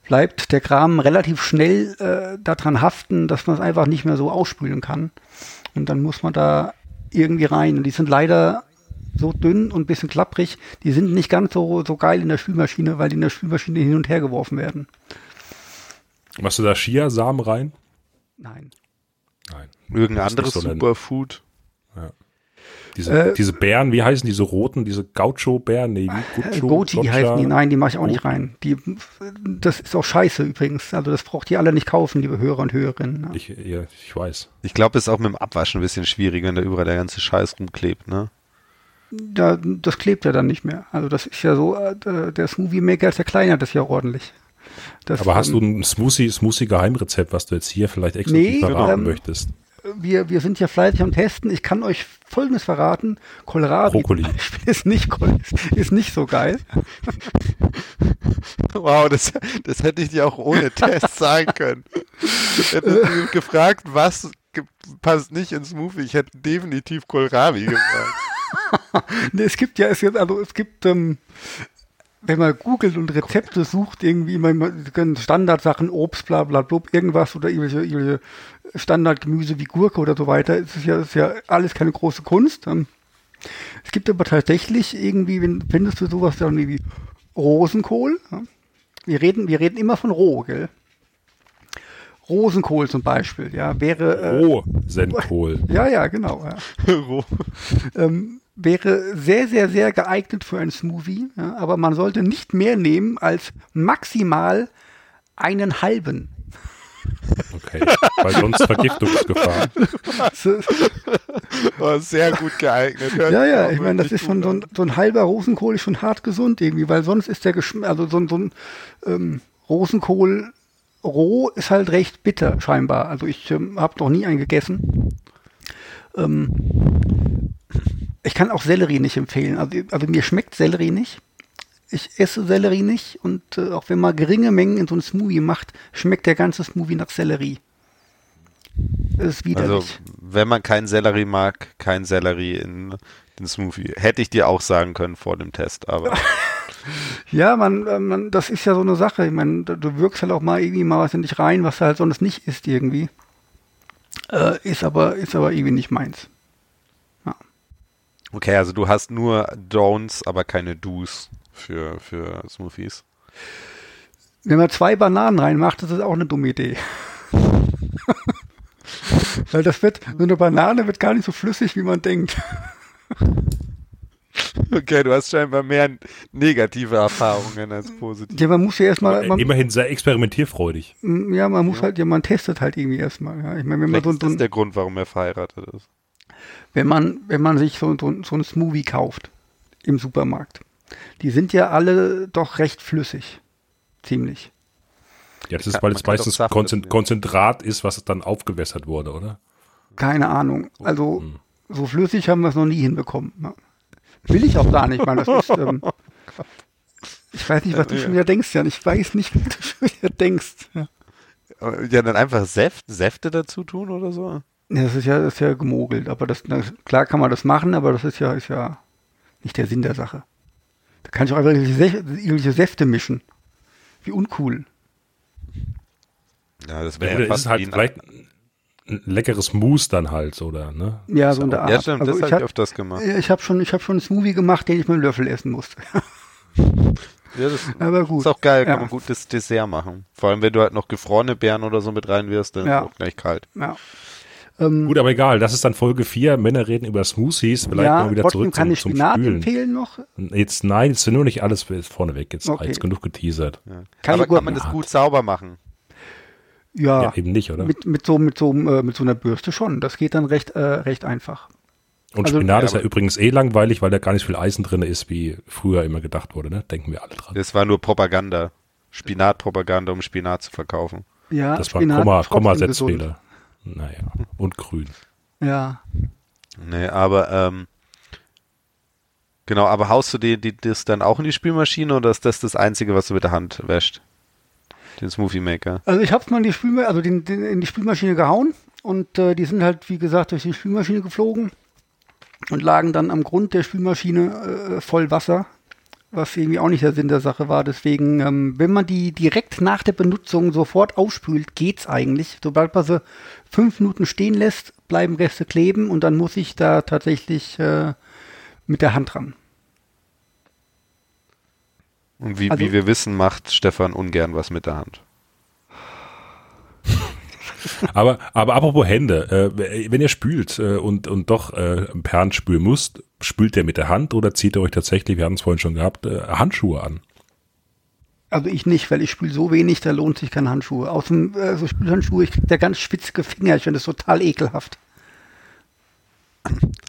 bleibt der Kram relativ schnell äh, daran haften, dass man es einfach nicht mehr so ausspülen kann. Und dann muss man da irgendwie rein. Und die sind leider so dünn und ein bisschen klapprig. Die sind nicht ganz so, so geil in der Spülmaschine, weil die in der Spülmaschine hin und her geworfen werden. Machst du da Chiasamen rein? Nein. Nein. Irgendein anderes so Superfood? Diese, Äh, diese Bären, wie heißen diese roten, diese Gaucho-Bären? Nee, Äh, Guccio, Goti Gotcha? heißen die, nein, die mache ich auch nicht rein. Die, das ist auch scheiße übrigens. Also das braucht ihr alle nicht kaufen, liebe Hörer und Hörerinnen. ne? Ich, ja, ich weiß. Ich glaube, es ist auch mit dem Abwaschen ein bisschen schwierig, wenn da überall der ganze Scheiß rumklebt, ne? Da, das klebt ja dann nicht mehr. Also das ist ja so, äh, der Smoothie Maker zerkleinert das ja ordentlich. Das, Aber hast du ähm, ein Smoothie, Smoothie Geheimrezept, was du jetzt hier vielleicht extra Nee, verraten ähm, möchtest? Wir, wir sind ja fleißig am Testen. Ich kann euch Folgendes verraten. Kohlrabi ist nicht, ist nicht so geil. Wow, das, das hätte ich dir auch ohne Test sagen können. Hättest du gefragt, was passt nicht ins Smoothie, ich hätte definitiv Kohlrabi. Nee, es gibt ja, es gibt, also es gibt, ähm, wenn man googelt und Rezepte sucht, irgendwie die ganzen Standardsachen, Obst, bla bla blub, irgendwas oder irgendwelche, irgendwelche Standardgemüse wie Gurke oder so weiter, es ist ja, es ist ja alles keine große Kunst. Ähm, es gibt aber tatsächlich irgendwie, wenn, findest du sowas dann wie Rosenkohl. Wir reden, wir reden immer von roh, gell? Rosenkohl zum Beispiel, ja, wäre, äh, Oh, Senkohl. ja, ja, genau, ja. ähm, wäre sehr, sehr, sehr geeignet für ein Smoothie, ja, aber man sollte nicht mehr nehmen als maximal einen halben. Okay. Weil sonst Vergiftungsgefahr. Oh, sehr gut geeignet. Hört ja, ja, ich meine, das ist schon so ein, so ein halber Rosenkohl ist schon hart gesund irgendwie, weil sonst ist der Geschmack, also so, ein- so ein ähm, Rosenkohl roh ist halt recht bitter scheinbar. Also ich ähm, habe noch nie einen gegessen. Ähm, ich kann auch Sellerie nicht empfehlen. Also, also mir schmeckt Sellerie nicht. Ich esse Sellerie nicht und äh, auch wenn man geringe Mengen in so ein Smoothie macht, schmeckt der ganze Smoothie nach Sellerie. Das ist Also, widerlich. wenn man keinen Sellerie mag, kein Sellerie in den Smoothie. Hätte ich dir auch sagen können vor dem Test, aber Ja, man, äh, man, das ist ja so eine Sache. Ich meine, du- wirkst halt auch mal irgendwie mal was in dich rein, was du halt sonst nicht isst irgendwie. Äh, ist aber, ist aber irgendwie nicht meins. Okay, also du hast nur Don'ts, aber keine Do's für, für Smoothies. Wenn man zwei Bananen reinmacht, das ist auch eine dumme Idee. Weil das wird, so eine Banane wird gar nicht so flüssig, wie man denkt. Okay, du hast scheinbar mehr negative Erfahrungen als positive. Ja, man muss ja erstmal, Immerhin sehr experimentierfreudig. ja, man muss halt, ja, man testet halt irgendwie erstmal. Ja. Ich meine, wenn man Vielleicht so, ist so das ein, der Grund, warum er verheiratet ist. Wenn man, wenn man sich so, so, so ein Smoothie kauft im Supermarkt, die sind ja alle doch recht flüssig. Ziemlich. Ja, das ist, weil es meistens. Konzentrat ist, was dann aufgewässert wurde, oder? Keine Ahnung. Also Hm. so flüssig haben wir es noch nie hinbekommen. Ja. Will ich auch gar nicht, weil das ist. Ähm, ich weiß nicht, was du schon wieder denkst, Jan. Ich weiß nicht, was du schon wieder denkst. Ja, Ja, dann einfach Säft, Säfte dazu tun oder so? Ja, das ist ja, das ist ja gemogelt. Aber das, na, klar kann man das machen, aber das ist ja, ist ja nicht der Sinn der Sache. Da kann ich auch einfach irgendwelche, Sä- irgendwelche Säfte mischen. Wie uncool. Ja, das wäre ja fast halt vielleicht ein leckeres Mousse dann halt, oder? Ne? Ja, so in der Art. Ja, stimmt, Also das ich habe ich hab- öfters gemacht. Ja, Ich habe schon, ich hab schon einen Smoothie gemacht, den ich mit einem Löffel essen musste. Ja, das Aber gut. ist auch geil, kann Ja. man gutes Dessert machen. Vor allem, wenn du halt noch gefrorene Beeren oder so mit reinwirfst, dann Ja. ist auch gleich kalt. Ja. Ähm, Gut, aber egal, das ist dann Folge 4. Männer reden über Smoothies. Vielleicht ja, mal wieder trotzdem zurück kann zum, ich zum Spinat Spülen. empfehlen noch. Jetzt, nein, jetzt nur nicht alles vorneweg. Jetzt Okay. reicht's genug geteasert. Ja. Keine Aber kann man das gut sauber machen? Ja, Ja, eben nicht, oder? mit, mit, so, mit, so, äh, mit so einer Bürste schon. Das geht dann recht, äh, recht einfach. Und also- Spinat Ja, ist ja übrigens eh langweilig, weil da gar nicht viel Eisen drin ist, wie früher immer gedacht wurde. Ne? Denken wir alle dran. Das war nur Propaganda. Spinatpropaganda, um Spinat zu verkaufen. Ja, Das war Spinat Komma, ist trotzdem Kommasetzfehler. Naja, und grün. Ja. Nee, aber ähm, genau, aber haust du die, die, das dann auch in die Spülmaschine oder ist das das Einzige, was du mit der Hand wäscht? Den Smoothie Maker. Also ich habe es mal in die, Spülma also den, den, in die Spülmaschine gehauen und äh, die sind halt, wie gesagt, durch die Spülmaschine geflogen und lagen dann am Grund der Spülmaschine äh, voll Wasser, was irgendwie auch nicht der Sinn der Sache war. Deswegen, ähm, wenn man die direkt nach der Benutzung sofort ausspült, geht's eigentlich. Sobald man sie fünf Minuten stehen lässt, bleiben Reste kleben und dann muss ich da tatsächlich äh, mit der Hand ran. Und wie, Also- wie wir wissen, macht Stefan ungern was mit der Hand. aber, aber apropos Hände, äh, wenn ihr spült äh, und, und doch äh, per Hand spülen müsst, spült ihr mit der Hand oder zieht ihr euch tatsächlich, wir hatten es vorhin schon gehabt, äh, Handschuhe an? Also ich nicht, weil ich spüle so wenig, da lohnt sich keine Handschuhe. Außen äh, so Spülhandschuhe, ich krieg da ganz spitzige Finger, ich finde das total ekelhaft.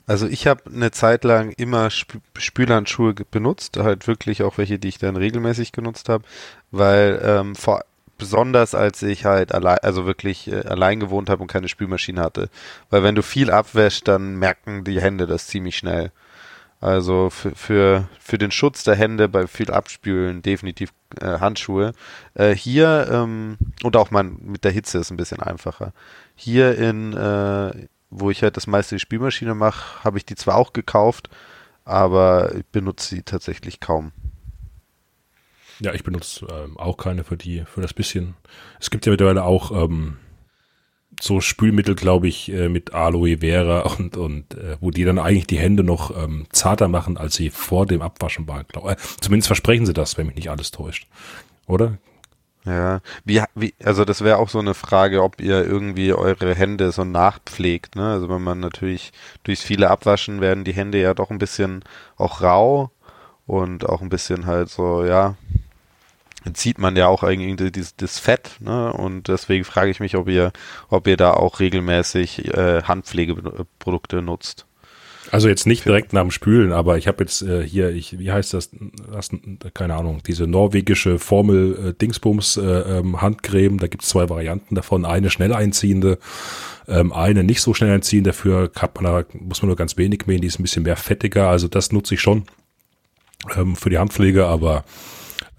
Also ich habe eine Zeit lang immer Sp Spülhandschuhe benutzt, halt wirklich auch welche, die ich dann regelmäßig genutzt habe, weil ähm, vor, besonders als ich halt allein, also wirklich äh, allein gewohnt habe und keine Spülmaschine hatte, weil wenn du viel abwäscht, dann merken die Hände das ziemlich schnell. Also für, für, für den Schutz der Hände bei viel Abspülen definitiv äh, Handschuhe. Äh, hier ähm, und auch man mit der Hitze ist ein bisschen einfacher. Hier in äh, wo ich halt das meiste die Spielmaschine mache, habe ich die zwar auch gekauft, aber ich benutze sie tatsächlich kaum. Ja, ich benutze ähm, auch keine für die, für das bisschen. Es gibt ja mittlerweile auch ähm, so Spülmittel, glaube ich, äh, mit Aloe Vera und, und äh, wo die dann eigentlich die Hände noch ähm, zarter machen, als sie vor dem Abwaschen waren. Glaub, äh, zumindest versprechen sie das, wenn mich nicht alles täuscht. Oder? Ja, wie, wie, also das wäre auch so eine Frage, ob ihr irgendwie eure Hände so nachpflegt, ne? Also wenn man natürlich durchs viele Abwaschen werden die Hände ja doch ein bisschen auch rau und auch ein bisschen halt so, ja, zieht man ja auch irgendwie das, das Fett, ne? Und deswegen frage ich mich, ob ihr, ob ihr da auch regelmäßig äh, Handpflegeprodukte nutzt. Also jetzt nicht direkt nach dem Spülen, aber ich habe jetzt äh, hier, ich, wie heißt das, das, keine Ahnung, diese norwegische Formel äh, Dingsbums äh, ähm, Handcreme, da gibt es zwei Varianten davon, eine schnell einziehende, ähm, eine nicht so schnell einziehende, dafür hat man da, muss man nur ganz wenig mähen, die ist ein bisschen mehr fettiger, also das nutze ich schon ähm, für die Handpflege, aber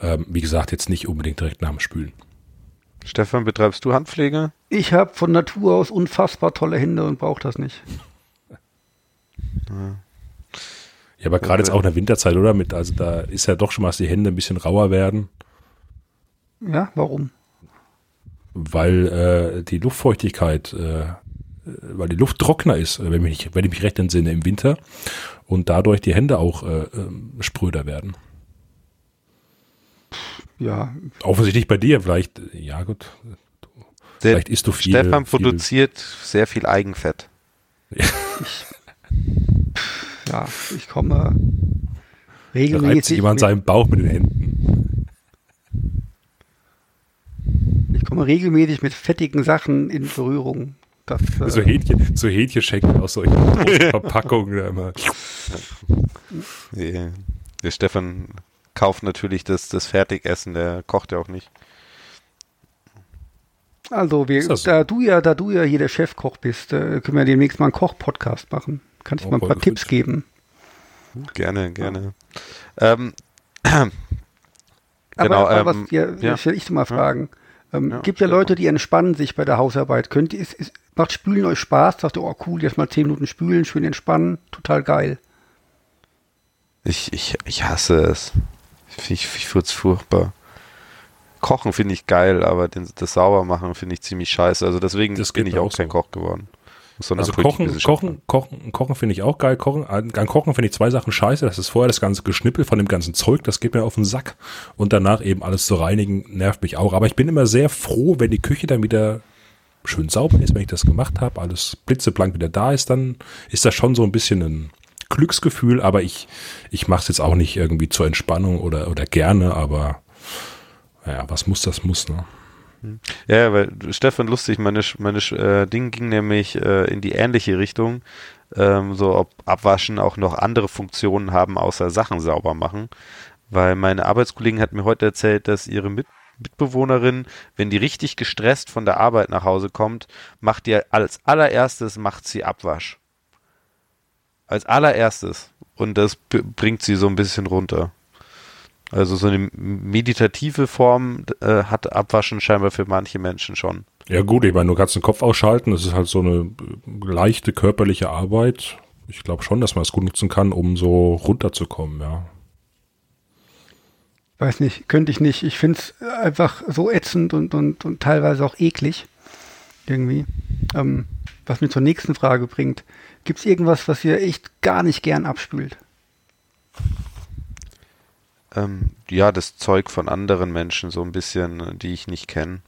ähm, wie gesagt, jetzt nicht unbedingt direkt nach dem Spülen. Stefan, betreibst du Handpflege? Ich habe von Natur aus unfassbar tolle Hände und brauche das nicht. Ja, aber gerade jetzt auch in der Winterzeit, oder? Mit, also da ist ja doch schon mal, dass die Hände ein bisschen rauer werden. Ja, warum? Weil äh, die Luftfeuchtigkeit, äh, weil die Luft trockener ist, wenn ich, wenn ich mich recht entsinne, im Winter und dadurch die Hände auch äh, ähm, spröder werden. Ja. Offensichtlich bei dir, vielleicht, ja gut. Der vielleicht isst du viel. Stefan viel, produziert sehr viel Eigenfett. Ja. Ich ja, ich komme regelmäßig. Da reibt jemand seinen Bauch mit den Händen. Ich komme regelmäßig mit fettigen Sachen in Berührung. Das, äh, so Hähnchen, so Hähnchenschenkel aus solchen Verpackungen da immer. Ja. Der Stefan kauft natürlich das, das Fertigessen, der kocht ja auch nicht. Also, wir, da du ja, da du ja hier der Chefkoch bist, äh, können wir demnächst mal einen Koch-Podcast machen. Kannst du oh, mal ein paar Tipps geben? Gerne, gerne. Ähm, genau, aber, aber ähm, was, ja, ja. stelle ich mal Fragen. Ähm, ja, gibt ja Leute, die entspannen sich bei der Hausarbeit. Könnt ihr, ist, ist, macht Spülen euch Spaß? Sagt ihr, oh cool, jetzt mal zehn Minuten spülen, schön entspannen, total geil. Ich, ich, ich hasse es. Ich, ich, finde es furchtbar. Kochen finde ich geil, aber den, das Saubermachen finde ich ziemlich scheiße. Also deswegen das bin ich auch kein Koch geworden also Kochen, Kochen, Kochen, Kochen finde ich auch geil. Kochen, an Kochen finde ich zwei Sachen scheiße. Das ist vorher das ganze Geschnippel von dem ganzen Zeug, das geht mir auf den Sack. Und danach eben alles zu reinigen, nervt mich auch. Aber ich bin immer sehr froh, wenn die Küche dann wieder schön sauber ist, wenn ich das gemacht habe, alles blitzeblank wieder da ist, dann ist das schon so ein bisschen ein Glücksgefühl, aber ich, ich mache es jetzt auch nicht irgendwie zur Entspannung oder, oder gerne, aber naja, was muss, das muss, ne? Ja, weil Stefan, lustig, meine, meine äh, Ding ging nämlich äh, in die ähnliche Richtung. Ähm, so ob Abwaschen auch noch andere Funktionen haben, außer Sachen sauber machen. Weil meine Arbeitskollegin hat mir heute erzählt, dass ihre Mit Mitbewohnerin, wenn die richtig gestresst von der Arbeit nach Hause kommt, macht ihr als allererstes macht sie Abwasch. Als allererstes. Und das bringt sie so ein bisschen runter. Also so eine meditative Form äh, hat Abwaschen scheinbar für manche Menschen schon. Ja gut, ich meine, du kannst den Kopf ausschalten, das ist halt so eine leichte körperliche Arbeit. Ich glaube schon, dass man es gut nutzen kann, um so runterzukommen, ja. Weiß nicht, könnte ich nicht. Ich finde es einfach so ätzend und, und, und teilweise auch eklig. Irgendwie. Ähm, was mich zur nächsten Frage bringt. Gibt es irgendwas, was ihr echt gar nicht gern abspült? Ähm, ja, das Zeug von anderen Menschen, so ein bisschen, die ich nicht kenne.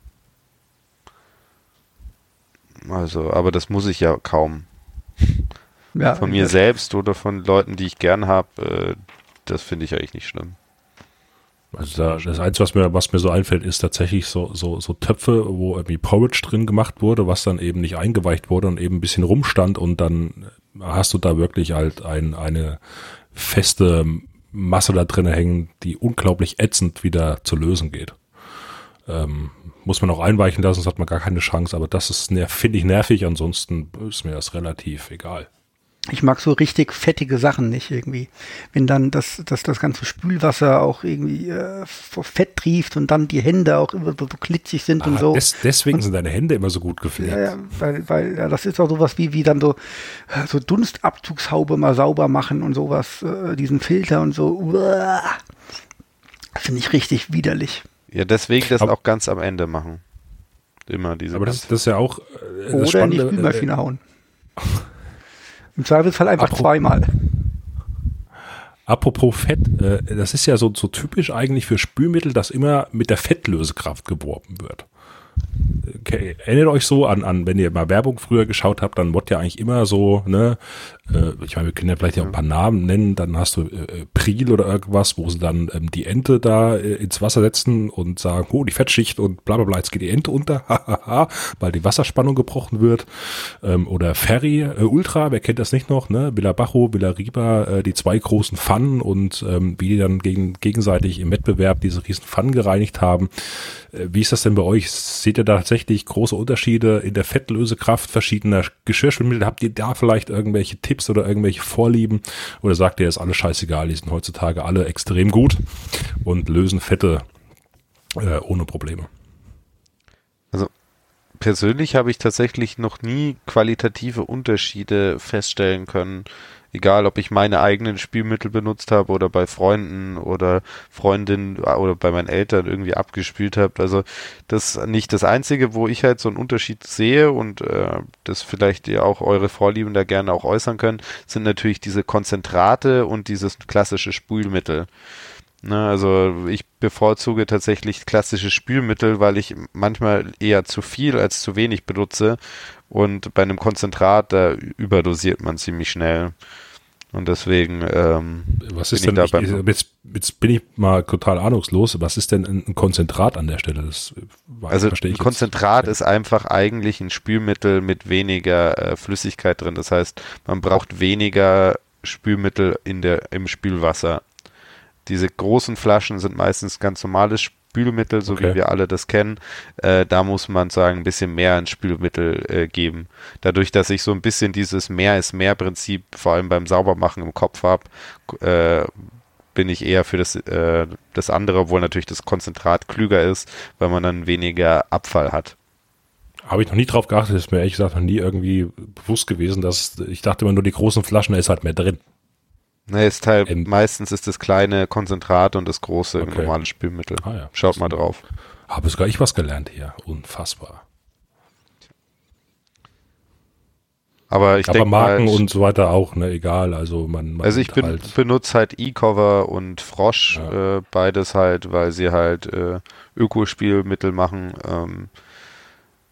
Also, aber das muss ich ja kaum. Ja, Von mir selbst oder von Leuten, die ich gern habe, äh, das finde ich eigentlich nicht schlimm. Also da, das Einzige, was mir, was mir so einfällt, ist tatsächlich so, so, so Töpfe, wo irgendwie Porridge drin gemacht wurde, was dann eben nicht eingeweicht wurde und eben ein bisschen rumstand und dann hast du da wirklich halt ein, eine feste Masse da drin hängen, die unglaublich ätzend wieder zu lösen geht. Ähm, muss man auch einweichen lassen, sonst hat man gar keine Chance, aber das ist, finde ich nervig, ansonsten ist mir das relativ egal. Ich mag so richtig fettige Sachen nicht irgendwie. Wenn dann das, das, das ganze Spülwasser auch irgendwie äh, vor Fett trieft und dann die Hände auch immer so, so klitzig sind und Ah, so. des, deswegen sind deine Hände immer so gut gepflegt. ja, weil, weil ja, das ist auch sowas wie, wie dann so, äh, so Dunstabzugshaube mal sauber machen und sowas, äh, diesen Filter und so. Uah. Finde ich richtig widerlich. Ja, deswegen das Aber- auch ganz am Ende machen. Immer diese. Aber das, das ist ja auch äh, das Oder in die Spannende, Spülmaschine hauen. Im Zweifelsfall einfach Apro- zweimal. Apropos Fett, äh, das ist ja so, so typisch eigentlich für Spülmittel, dass immer mit der Fettlösekraft geworben wird. Okay, erinnert euch so an, an, wenn ihr mal Werbung früher geschaut habt, dann wurde ja eigentlich immer so, ne, äh, ich meine, wir können ja vielleicht ja ein paar Namen nennen, dann hast du äh, Priel oder irgendwas, wo sie dann ähm, die Ente da äh, ins Wasser setzen und sagen, oh, die Fettschicht und bla bla bla, jetzt geht die Ente unter, weil die Wasserspannung gebrochen wird. Ähm, oder Ferry äh, Ultra, wer kennt das nicht noch, ne? Villa Bajo, Villa Riba, äh, die zwei großen Pfannen und ähm, wie die dann gegen, gegenseitig im Wettbewerb diese riesen Pfannen gereinigt haben. Äh, wie ist das denn bei euch? Seht ihr da tatsächlich große Unterschiede in der Fettlösekraft verschiedener Geschirrspülmittel? Habt ihr da vielleicht irgendwelche Tipps oder irgendwelche Vorlieben? Oder sagt ihr, ist alles scheißegal, die sind heutzutage alle extrem gut und lösen Fette äh, ohne Probleme? Also persönlich habe ich tatsächlich noch nie qualitative Unterschiede feststellen können. Egal, ob ich meine eigenen Spielmittel benutzt habe oder bei Freunden oder Freundinnen oder bei meinen Eltern irgendwie abgespielt habe. Also das ist nicht das Einzige, wo ich halt so einen Unterschied sehe und äh, das vielleicht ihr auch eure Vorlieben da gerne auch äußern können, sind natürlich diese Konzentrate und dieses klassische Spülmittel. Ne, also ich bevorzuge tatsächlich klassische Spülmittel, weil ich manchmal eher zu viel als zu wenig benutze und bei einem Konzentrat, da überdosiert man ziemlich schnell. Und deswegen, ähm, Was Bin ist ich denn, ich, beim- jetzt, jetzt bin ich mal total ahnungslos, was ist denn ein Konzentrat an der Stelle? Das also ein ich jetzt Konzentrat nicht. ist einfach eigentlich ein Spülmittel mit weniger äh, Flüssigkeit drin. Das heißt, man braucht weniger Spülmittel in der, im Spülwasser. Diese großen Flaschen sind meistens ganz normales Spülmittel, so Okay. wie wir alle das kennen. Äh, da muss man sagen, ein bisschen mehr ins Spülmittel äh, geben. Dadurch, dass ich so ein bisschen dieses Mehr ist mehr Prinzip, vor allem beim Saubermachen im Kopf habe, äh, bin ich eher für das, äh, das andere, obwohl natürlich das Konzentrat klüger ist, weil man dann weniger Abfall hat. Habe ich noch nie drauf geachtet, ist mir ehrlich gesagt noch nie irgendwie bewusst gewesen, dass ich dachte immer nur die großen Flaschen, da ist halt mehr drin. Ne, ist halt, Ähm. meistens ist das kleine Konzentrat und das große Okay. normale Spülmittel. Ah ja. Schaut mal drauf. Habe sogar ich was gelernt hier. Unfassbar. Aber ich Aber denke Marken mal, und so weiter auch, ne, egal. Also man, man also ich bin, halt, benutze halt E-Cover und Frosch, Ja. äh, beides halt, weil sie halt äh, Ökospielmittel machen. Ähm,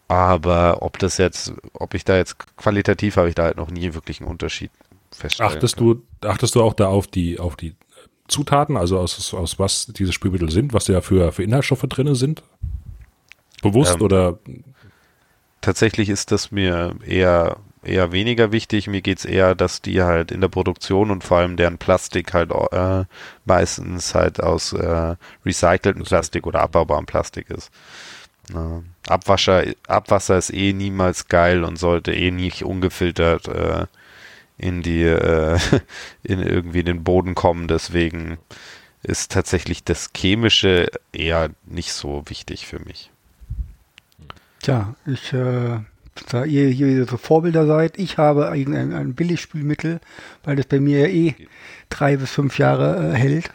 aber ob das jetzt, ob ich da jetzt qualitativ habe ich da halt noch nie wirklich einen Unterschied feststellen achtest du, achtest du auch da auf die, auf die Zutaten, also aus, aus was diese Spülmittel sind, was da für, für Inhaltsstoffe drin sind? Bewusst Ähm, oder Tatsächlich ist das mir eher eher weniger wichtig. Mir geht's eher, dass die halt in der Produktion und vor allem deren Plastik halt äh, meistens halt aus äh, recyceltem Plastik oder abbaubarem Plastik ist. Äh, Abwasser, Abwasser ist eh niemals geil und sollte eh nicht ungefiltert äh, in die äh, in irgendwie den Boden kommen. Deswegen ist tatsächlich das Chemische eher nicht so wichtig für mich. Tja, ich, äh, da ihr hier so Vorbilder seid, ich habe ein, ein, ein Billigspülmittel, weil das bei mir ja eh drei bis fünf Jahre äh, hält.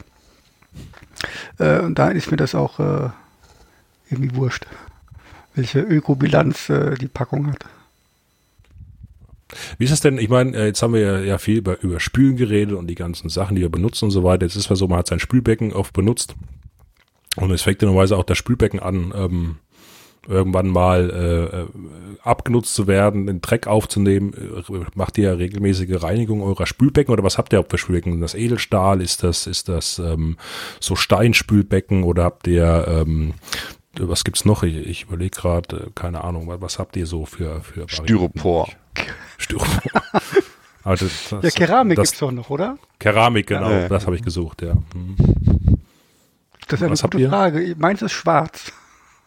Äh, und da ist mir das auch äh, irgendwie wurscht, welche Ökobilanz äh, die Packung hat. Wie ist es denn? Ich meine, äh, jetzt haben wir ja, ja viel über, über Spülen geredet und die ganzen Sachen, die wir benutzen und so weiter. Jetzt ist es so, man hat sein Spülbecken oft benutzt und es fängt ja normalerweise auch das Spülbecken an, ähm, irgendwann mal äh, äh, abgenutzt zu werden, den Dreck aufzunehmen, äh, macht ihr regelmäßige Reinigung eurer Spülbecken oder was habt ihr für Spülbecken? Das Edelstahl, ist das, ist das ähm, so Steinspülbecken oder habt ihr ähm, was gibt's noch? Ich, ich überlege gerade, keine Ahnung, was, habt ihr so für, für Styropor. Styropor. Also das, das, ja, Keramik das, gibt's doch noch, oder? Keramik, genau, ja. das habe ich gesucht, ja. Hm. Das ist eine was gute Frage. Meins ist schwarz.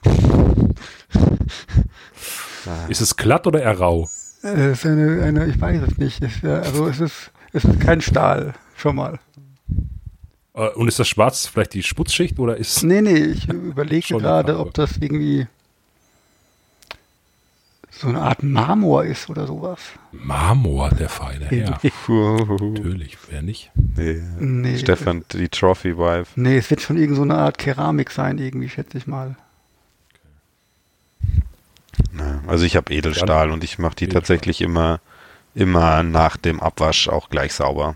ist es glatt oder eher rau? Es ist eine, eine, ich weiß es nicht. Es, also es ist, es ist kein Stahl, schon mal. Äh, und ist das schwarz vielleicht die Sputzschicht oder ist. Nee, nee, ich überlege gerade, ob das irgendwie so eine Art Marmor ist oder sowas. Marmor, der feine Herr. Natürlich, wer nicht? Nee. nee. Stefan, die Trophy Wife. Nee, es wird schon irgend so eine Art Keramik sein, irgendwie, schätze ich mal. Also ich habe Edelstahl und ich mache die Edelstahl. tatsächlich immer, immer nach dem Abwasch auch gleich sauber.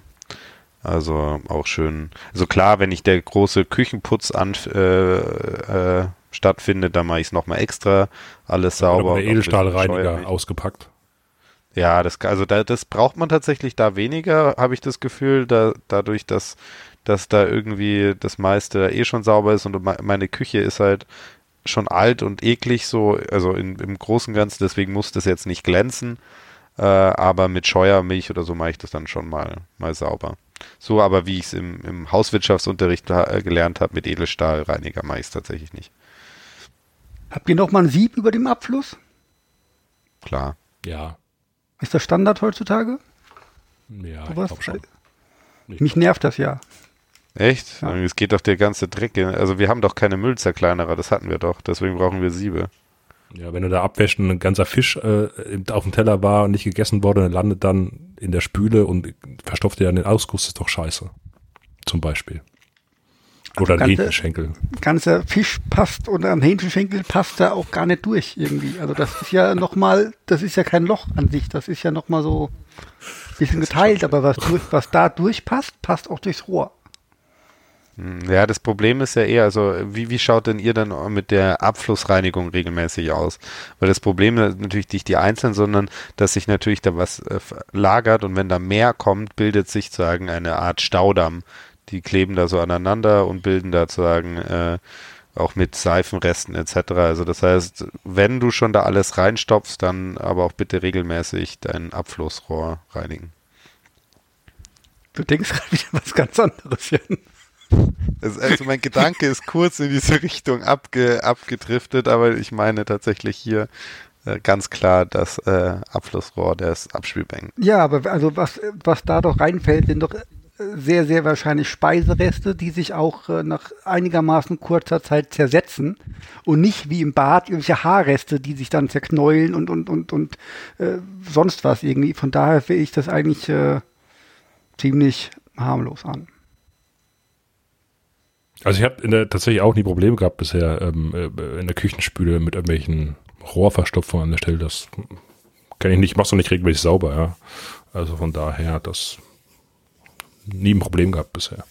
Also auch schön. Also klar, wenn ich der große Küchenputz an, äh, äh, stattfindet, dann mache ich es nochmal extra, alles sauber. Der Edelstahlreiniger ausgepackt. Ja, das, also da, das braucht man tatsächlich da weniger, habe ich das Gefühl, da, dadurch, dass, dass da irgendwie das meiste eh schon sauber ist und meine Küche ist halt schon alt und eklig so, also in, im Großen und Ganzen, deswegen muss das jetzt nicht glänzen, äh, aber mit Scheuermilch oder so mache ich das dann schon mal, mal sauber. So aber wie ich es im, im Hauswirtschaftsunterricht äh, gelernt habe, mit Edelstahlreiniger mache ich es tatsächlich nicht. Habt ihr noch mal ein Sieb über dem Abfluss? Klar. Ja. Ist das Standard heutzutage? Ja, ich glaube schon. Mich nervt das ja. Echt? Ja. Es geht doch der ganze Dreck. Also wir haben doch keine Müllzerkleinerer, das hatten wir doch. Deswegen brauchen wir Siebe. Ja, wenn du da abwäscht und ein ganzer Fisch äh, auf dem Teller war und nicht gegessen wurde, dann landet dann in der Spüle und verstopft dir dann den Ausguss, ist doch scheiße. Zum Beispiel. Oder also ein Hähnchenschenkel. Ganzer Fisch passt und am Hähnchenschenkel passt da auch gar nicht durch irgendwie. Also das ist ja nochmal, das ist ja kein Loch an sich, das ist ja nochmal so ein bisschen geteilt, aber was, durch, was da durchpasst, passt auch durchs Rohr. Hm, ja, das Problem ist ja eher, also wie, wie schaut denn ihr dann mit der Abflussreinigung regelmäßig aus? Weil das Problem ist natürlich nicht die Einzelnen, sondern dass sich natürlich da was äh, lagert und wenn da mehr kommt, bildet sich sozusagen eine Art Staudamm, die kleben da so aneinander und bilden da sozusagen äh, auch mit Seifenresten etc. Also das heißt, wenn du schon da alles reinstopfst, dann aber auch bitte regelmäßig dein Abflussrohr reinigen. Du denkst gerade wieder was ganz anderes, Jan. Also mein Gedanke ist kurz in diese Richtung abge, abgedriftet, aber ich meine tatsächlich hier äh, ganz klar das äh, Abflussrohr des Abspülbecken. Ja, aber also was, was da doch reinfällt, sind doch sehr, sehr wahrscheinlich Speisereste, die sich auch äh, nach einigermaßen kurzer Zeit zersetzen und nicht wie im Bad irgendwelche Haarreste, die sich dann zerknäulen und und und und äh, sonst was irgendwie. Von daher sehe ich das eigentlich äh, ziemlich harmlos an. Also ich habe tatsächlich auch nie Probleme gehabt bisher ähm, äh, in der Küchenspüle mit irgendwelchen Rohrverstopfungen an der Stelle. Das kann ich nicht, mach's doch nicht regelmäßig sauber, ja. Also von daher, das nie ein Problem gehabt bisher.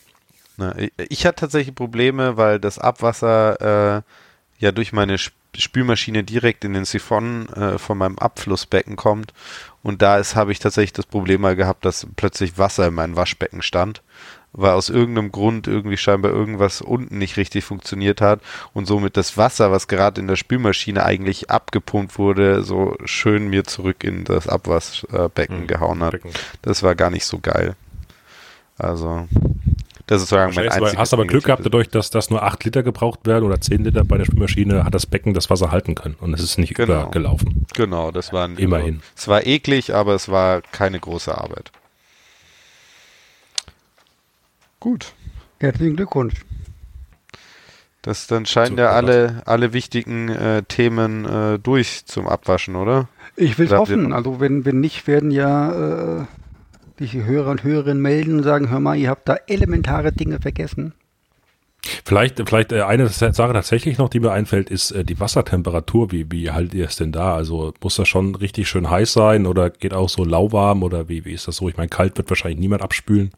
Na, ich, ich, hatte tatsächlich Probleme, weil das Abwasser äh, ja durch meine Spülmaschine direkt in den Siphon äh, von meinem Abflussbecken kommt. Und da ist, habe ich tatsächlich das Problem mal gehabt, dass plötzlich Wasser in meinem Waschbecken stand, weil aus irgendeinem Grund irgendwie scheinbar irgendwas unten nicht richtig funktioniert hat und somit das Wasser, was gerade in der Spülmaschine eigentlich abgepumpt wurde, so schön mir zurück in das Abwaschbecken mhm. gehauen hat. Das war gar nicht so geil. Also, das ist sozusagen mein einziges Hast aber Glück gehabt dadurch, dass das nur 8 Liter gebraucht werden oder 10 Liter bei der Spülmaschine, hat das Becken das Wasser halten können und es ist nicht genau. übergelaufen. Genau, das war immerhin. Also, es war eklig, aber es war keine große Arbeit. Gut. Herzlichen Glückwunsch. Das dann scheinen ja alle, alle wichtigen äh, Themen äh, durch zum Abwaschen, oder? Ich will hoffen. Also wenn, wenn nicht, werden ja äh, die Hörer und Hörerinnen melden und sagen, hör mal, ihr habt da elementare Dinge vergessen. Vielleicht, vielleicht äh, eine Sache tatsächlich noch, die mir einfällt, ist äh, die Wassertemperatur. Wie, wie haltet ihr es denn da? Also muss das schon richtig schön heiß sein oder geht auch so lauwarm oder wie, wie ist das so? Ich meine, kalt wird wahrscheinlich niemand abspülen.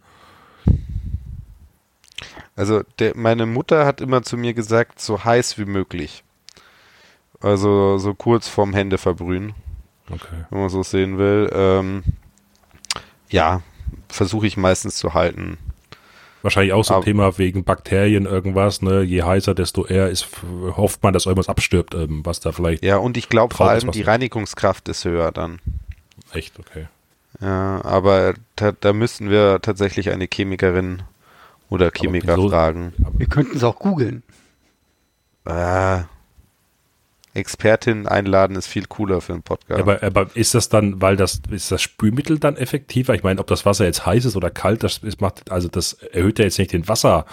Also der, meine Mutter hat immer zu mir gesagt, so heiß wie möglich. Also so kurz vorm Hände verbrühen, Okay. wenn man so sehen will. Ähm, ja, versuche ich meistens zu halten. Wahrscheinlich auch so ein Aber- Thema wegen Bakterien, irgendwas, ne? Je heißer, desto eher ist, hofft man, dass irgendwas abstirbt, ähm, was da vielleicht Ja, und ich glaube vor allem die. Reinigungskraft ist höher dann. echt, okay. Ja, aber da, da müssten wir tatsächlich eine Chemikerin oder Chemiker wieso- fragen. Wir könnten es auch googeln. Äh, Expertin einladen ist viel cooler für einen Podcast. Aber, aber ist das dann, weil das, ist das Spülmittel dann effektiver? Ich meine, ob das Wasser jetzt heiß ist oder kalt, das ist, macht, also das erhöht ja jetzt nicht den Wasser,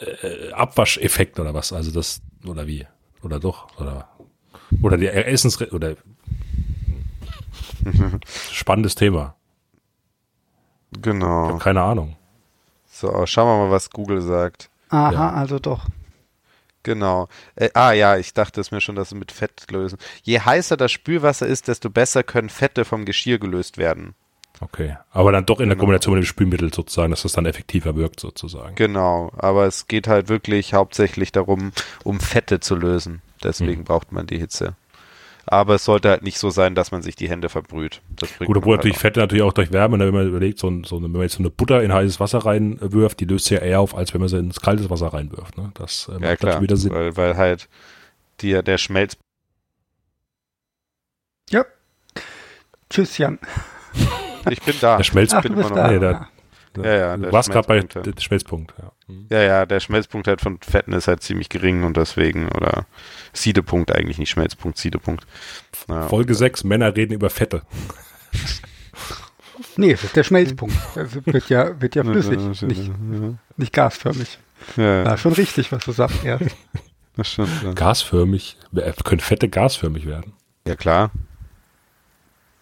äh, oder was? Also das, oder wie? Oder doch? Oder, oder der Essens, oder, spannendes Thema. Genau. keine Ahnung. So, schauen wir mal, was Google sagt. Aha, Ja. also doch. Genau. Äh, ah ja, ich dachte es mir schon, dass sie mit Fett lösen. Je heißer das Spülwasser ist, desto besser können Fette vom Geschirr gelöst werden. Okay. Aber dann doch in der Genau. Kombination mit dem Spülmittel sozusagen, dass das dann effektiver wirkt sozusagen. Genau, aber es geht halt wirklich hauptsächlich darum, um Fette zu lösen. Deswegen Mhm. braucht man die Hitze. Aber es sollte halt nicht so sein, dass man sich die Hände verbrüht. Das bringt Gut, obwohl halt natürlich auch. Fette natürlich auch durch Wärme, wenn man überlegt, so, so eine, wenn man jetzt so eine Butter in heißes Wasser reinwirft, die löst sich ja eher auf, als wenn man sie ins kaltes Wasser reinwirft. Ne? Das äh, macht Ja klar, wieder Sinn. weil, weil halt die, der Schmelz... Ja. Tschüss, Jan. Ich bin da. Der Schmelz- Ach, bin du bist immer noch da. Nee, Ja, ja, der warst gerade bei Schmelzpunkt, ja. der Schmelzpunkt. Ja. Ja, ja, der Schmelzpunkt halt von Fetten ist halt ziemlich gering und deswegen, oder Siedepunkt eigentlich nicht Schmelzpunkt, Siedepunkt. Ja. Folge 6, Männer reden über Fette. Nee, das ist der Schmelzpunkt. Das wird ja, wird ja flüssig, nicht, nicht gasförmig. Ja, Ja, schon richtig, was du sagst erst. das stimmt. Ja. Gasförmig, äh, können Fette gasförmig werden? ja, klar.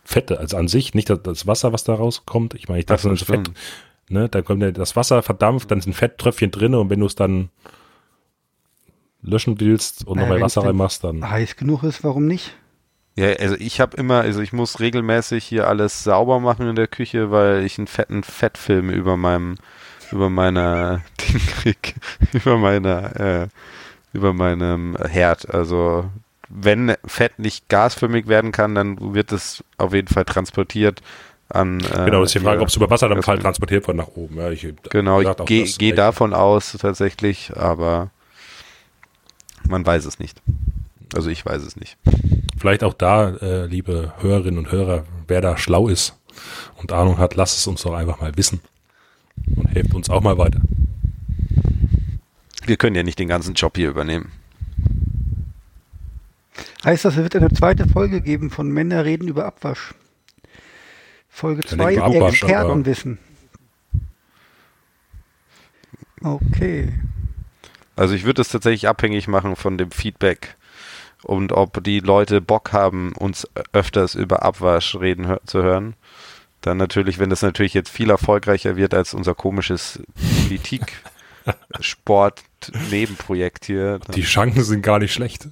Fette, also an sich, nicht das, das Wasser, was da rauskommt. Ich meine, ich dachte, Ach so, das ist Fett, ne, da kommt ja das Wasser verdampft, dann sind Fetttröpfchen drin und wenn du es dann löschen willst und Naja, nochmal Wasser reinmachst, dann Heiß genug ist, warum nicht? Ja, also ich habe immer, also ich muss regelmäßig hier alles sauber machen in der Küche, weil ich einen fetten Fettfilm über meinem, über meiner Ding krieg, über meiner, äh, über meinem Herd. Also wenn Fett nicht gasförmig werden kann, dann wird es auf jeden Fall transportiert an. Äh, Genau, das ist die Frage, ob es über Wasserdampfall das- transportiert wird nach oben. Ja, ich, Genau, ich gehe geh davon aus tatsächlich, aber man weiß es nicht. Also ich weiß es nicht. Vielleicht auch da, äh, liebe Hörerinnen und Hörer, wer da schlau ist und Ahnung hat, lasst es uns doch einfach mal wissen und helft uns auch mal weiter. Wir können ja nicht den ganzen Job hier übernehmen. Heißt das, es wird eine zweite Folge geben von Männer reden über Abwasch. Folge Ja, 2, nicht über Abwasch, Expertenwissen. Okay. Also ich würde es tatsächlich abhängig machen von dem Feedback und ob die Leute Bock haben, uns öfters über Abwasch reden hör zu hören. Dann natürlich, wenn das natürlich jetzt viel erfolgreicher wird als unser komisches Politik-Sport-Nebenprojekt hier. dann- Die Chancen sind gar nicht schlecht.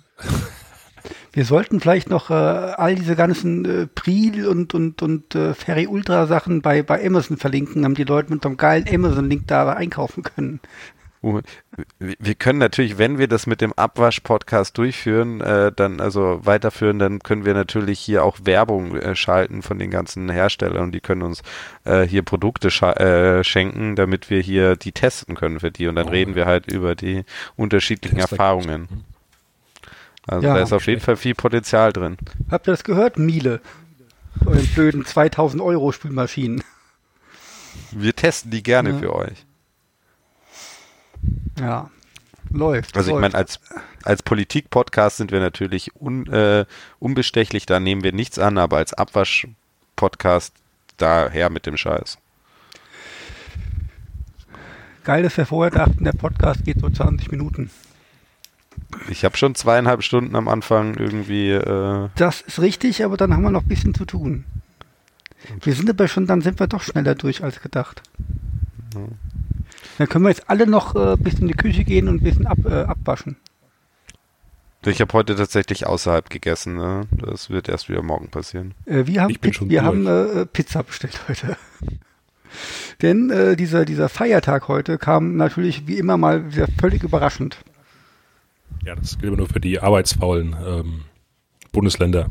Wir sollten vielleicht noch äh, all diese ganzen äh, Pril und, und, und äh, Ferry Ultra Sachen bei, bei Amazon verlinken, damit die Leute mit einem geilen Amazon-Link da einkaufen können. Uh, wir können natürlich, wenn wir das mit dem Abwasch-Podcast durchführen, äh, dann also weiterführen, dann können wir natürlich hier auch Werbung äh, schalten von den ganzen Herstellern und die können uns äh, hier Produkte äh, schenken, damit wir hier die testen können für die und dann Oh. reden wir halt über die unterschiedlichen Tester- Erfahrungen. Also Ja, da ist auf jeden Fall viel Potenzial drin. Habt ihr das gehört? Miele. Euren blöden 2000 Euro Spülmaschinen. Wir testen die gerne Ja. für euch. Ja. Läuft. Also ich läuft. meine, als, als Politik-Podcast sind wir natürlich un, äh, unbestechlich, da nehmen wir nichts an, aber als Abwasch-Podcast daher mit dem Scheiß. Geil, dass wir vorher dachten, der Podcast geht so 20 Minuten. Ich habe schon zweieinhalb Stunden am Anfang irgendwie, äh, Das ist richtig, aber dann haben wir noch ein bisschen zu tun. Wir sind aber schon, dann sind wir doch schneller durch als gedacht. Dann können wir jetzt alle noch äh, bis in die Küche gehen und ein bisschen ab, äh, abwaschen. ich habe heute tatsächlich außerhalb gegessen. Ne? Das wird erst wieder morgen passieren. Äh, wir haben, Ich bin Pi- schon wir haben äh, Pizza bestellt heute. Denn äh, dieser, dieser Feiertag heute kam natürlich wie immer mal wieder völlig überraschend. Ja, das gilt aber nur für die arbeitsfaulen ähm, Bundesländer.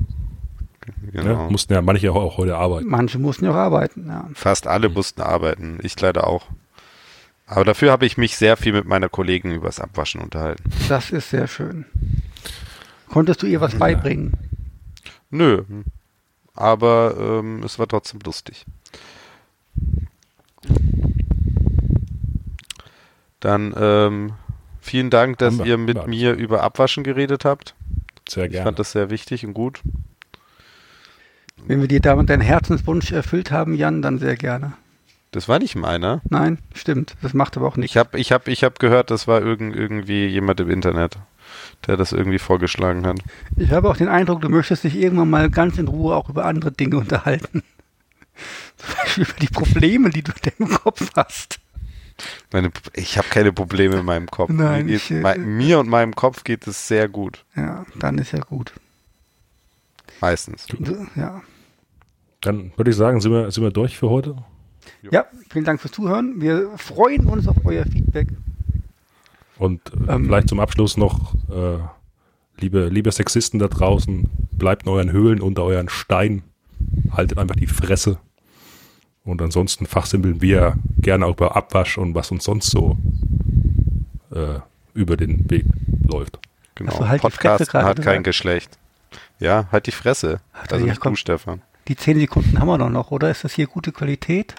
Genau. Ja, mussten ja manche auch heute arbeiten. Manche mussten ja auch arbeiten, ja. Fast alle mussten arbeiten. Ich leider auch. Aber dafür habe ich mich sehr viel mit meiner Kollegen übers Abwaschen unterhalten. Das ist sehr schön. Konntest du ihr was beibringen? Nö. Aber ähm, es war trotzdem lustig. Dann ähm, vielen Dank, dass wir- ihr mit wir mir über Abwaschen geredet habt. Sehr Ich gerne. fand das sehr wichtig und gut. Wenn wir dir damit deinen Herzenswunsch erfüllt haben, Jan, dann sehr gerne. Das war nicht meiner. Nein, stimmt. Das macht aber auch nichts. Ich habe ich hab, ich hab gehört, das war irgend, irgendwie jemand im Internet, der das irgendwie vorgeschlagen hat. Ich habe auch den Eindruck, du möchtest dich irgendwann mal ganz in Ruhe auch über andere Dinge unterhalten. Zum Beispiel über die Probleme, die du in deinem Kopf hast. Meine, ich habe keine Probleme in meinem Kopf. Nein, mir, ich, geht, äh, mir und meinem Kopf geht es sehr gut. Ja, dann ist ja gut. Meistens. Ja. Dann würde ich sagen, sind wir, sind wir durch für heute. Ja, vielen Dank fürs Zuhören. Wir freuen uns auf euer Feedback. Und äh, Ähm. vielleicht zum Abschluss noch, äh, liebe, liebe Sexisten da draußen, bleibt in euren Höhlen unter euren Steinen. Haltet einfach die Fresse. Und ansonsten fachsimpeln wir gerne auch über Abwasch und was uns sonst so äh, über den Weg läuft. Genau. Also halt die Fresse Podcast gerade hat kein gesagt. Geschlecht. Ja, halt die Fresse. Er- Also ja, nicht komm. du, Stefan. Die 10 Sekunden haben wir doch noch, oder? Ist das hier gute Qualität?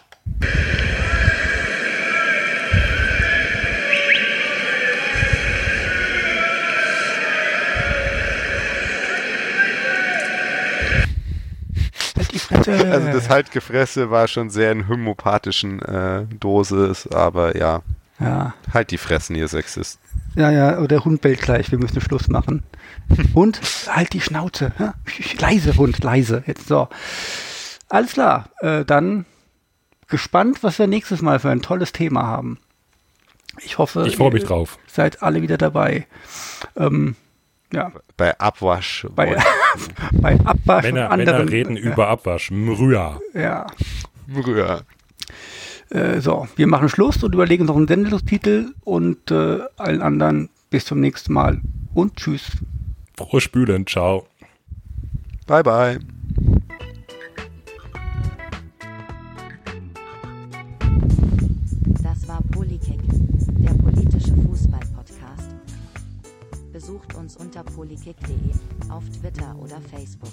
Halt. Also das Haltgefresse war schon sehr in homöopathischen äh, Dosis, aber ja, ja, halt die Fressen, ihr Sexisten. ja, ja, oder der Hund bellt gleich, wir müssen Schluss machen. Hund, halt die Schnauze. Ja? Leise, Hund, leise. Jetzt so. Alles klar, äh, dann gespannt, was wir nächstes Mal für ein tolles Thema haben. Ich hoffe, Ich freue mich ihr drauf. seid alle wieder dabei. Ähm, ja, Bei Abwasch. bei, bei Abwasch Männer, und anderen. Männer reden äh, über Abwasch. Mrüa. Ja, Früher. äh, so, wir machen Schluss und überlegen noch einen Sendungstitel und äh, allen anderen bis zum nächsten Mal und tschüss. Frohe Spülen. Ciao. Bye, bye. Besucht uns unter polykick.de auf Twitter oder Facebook.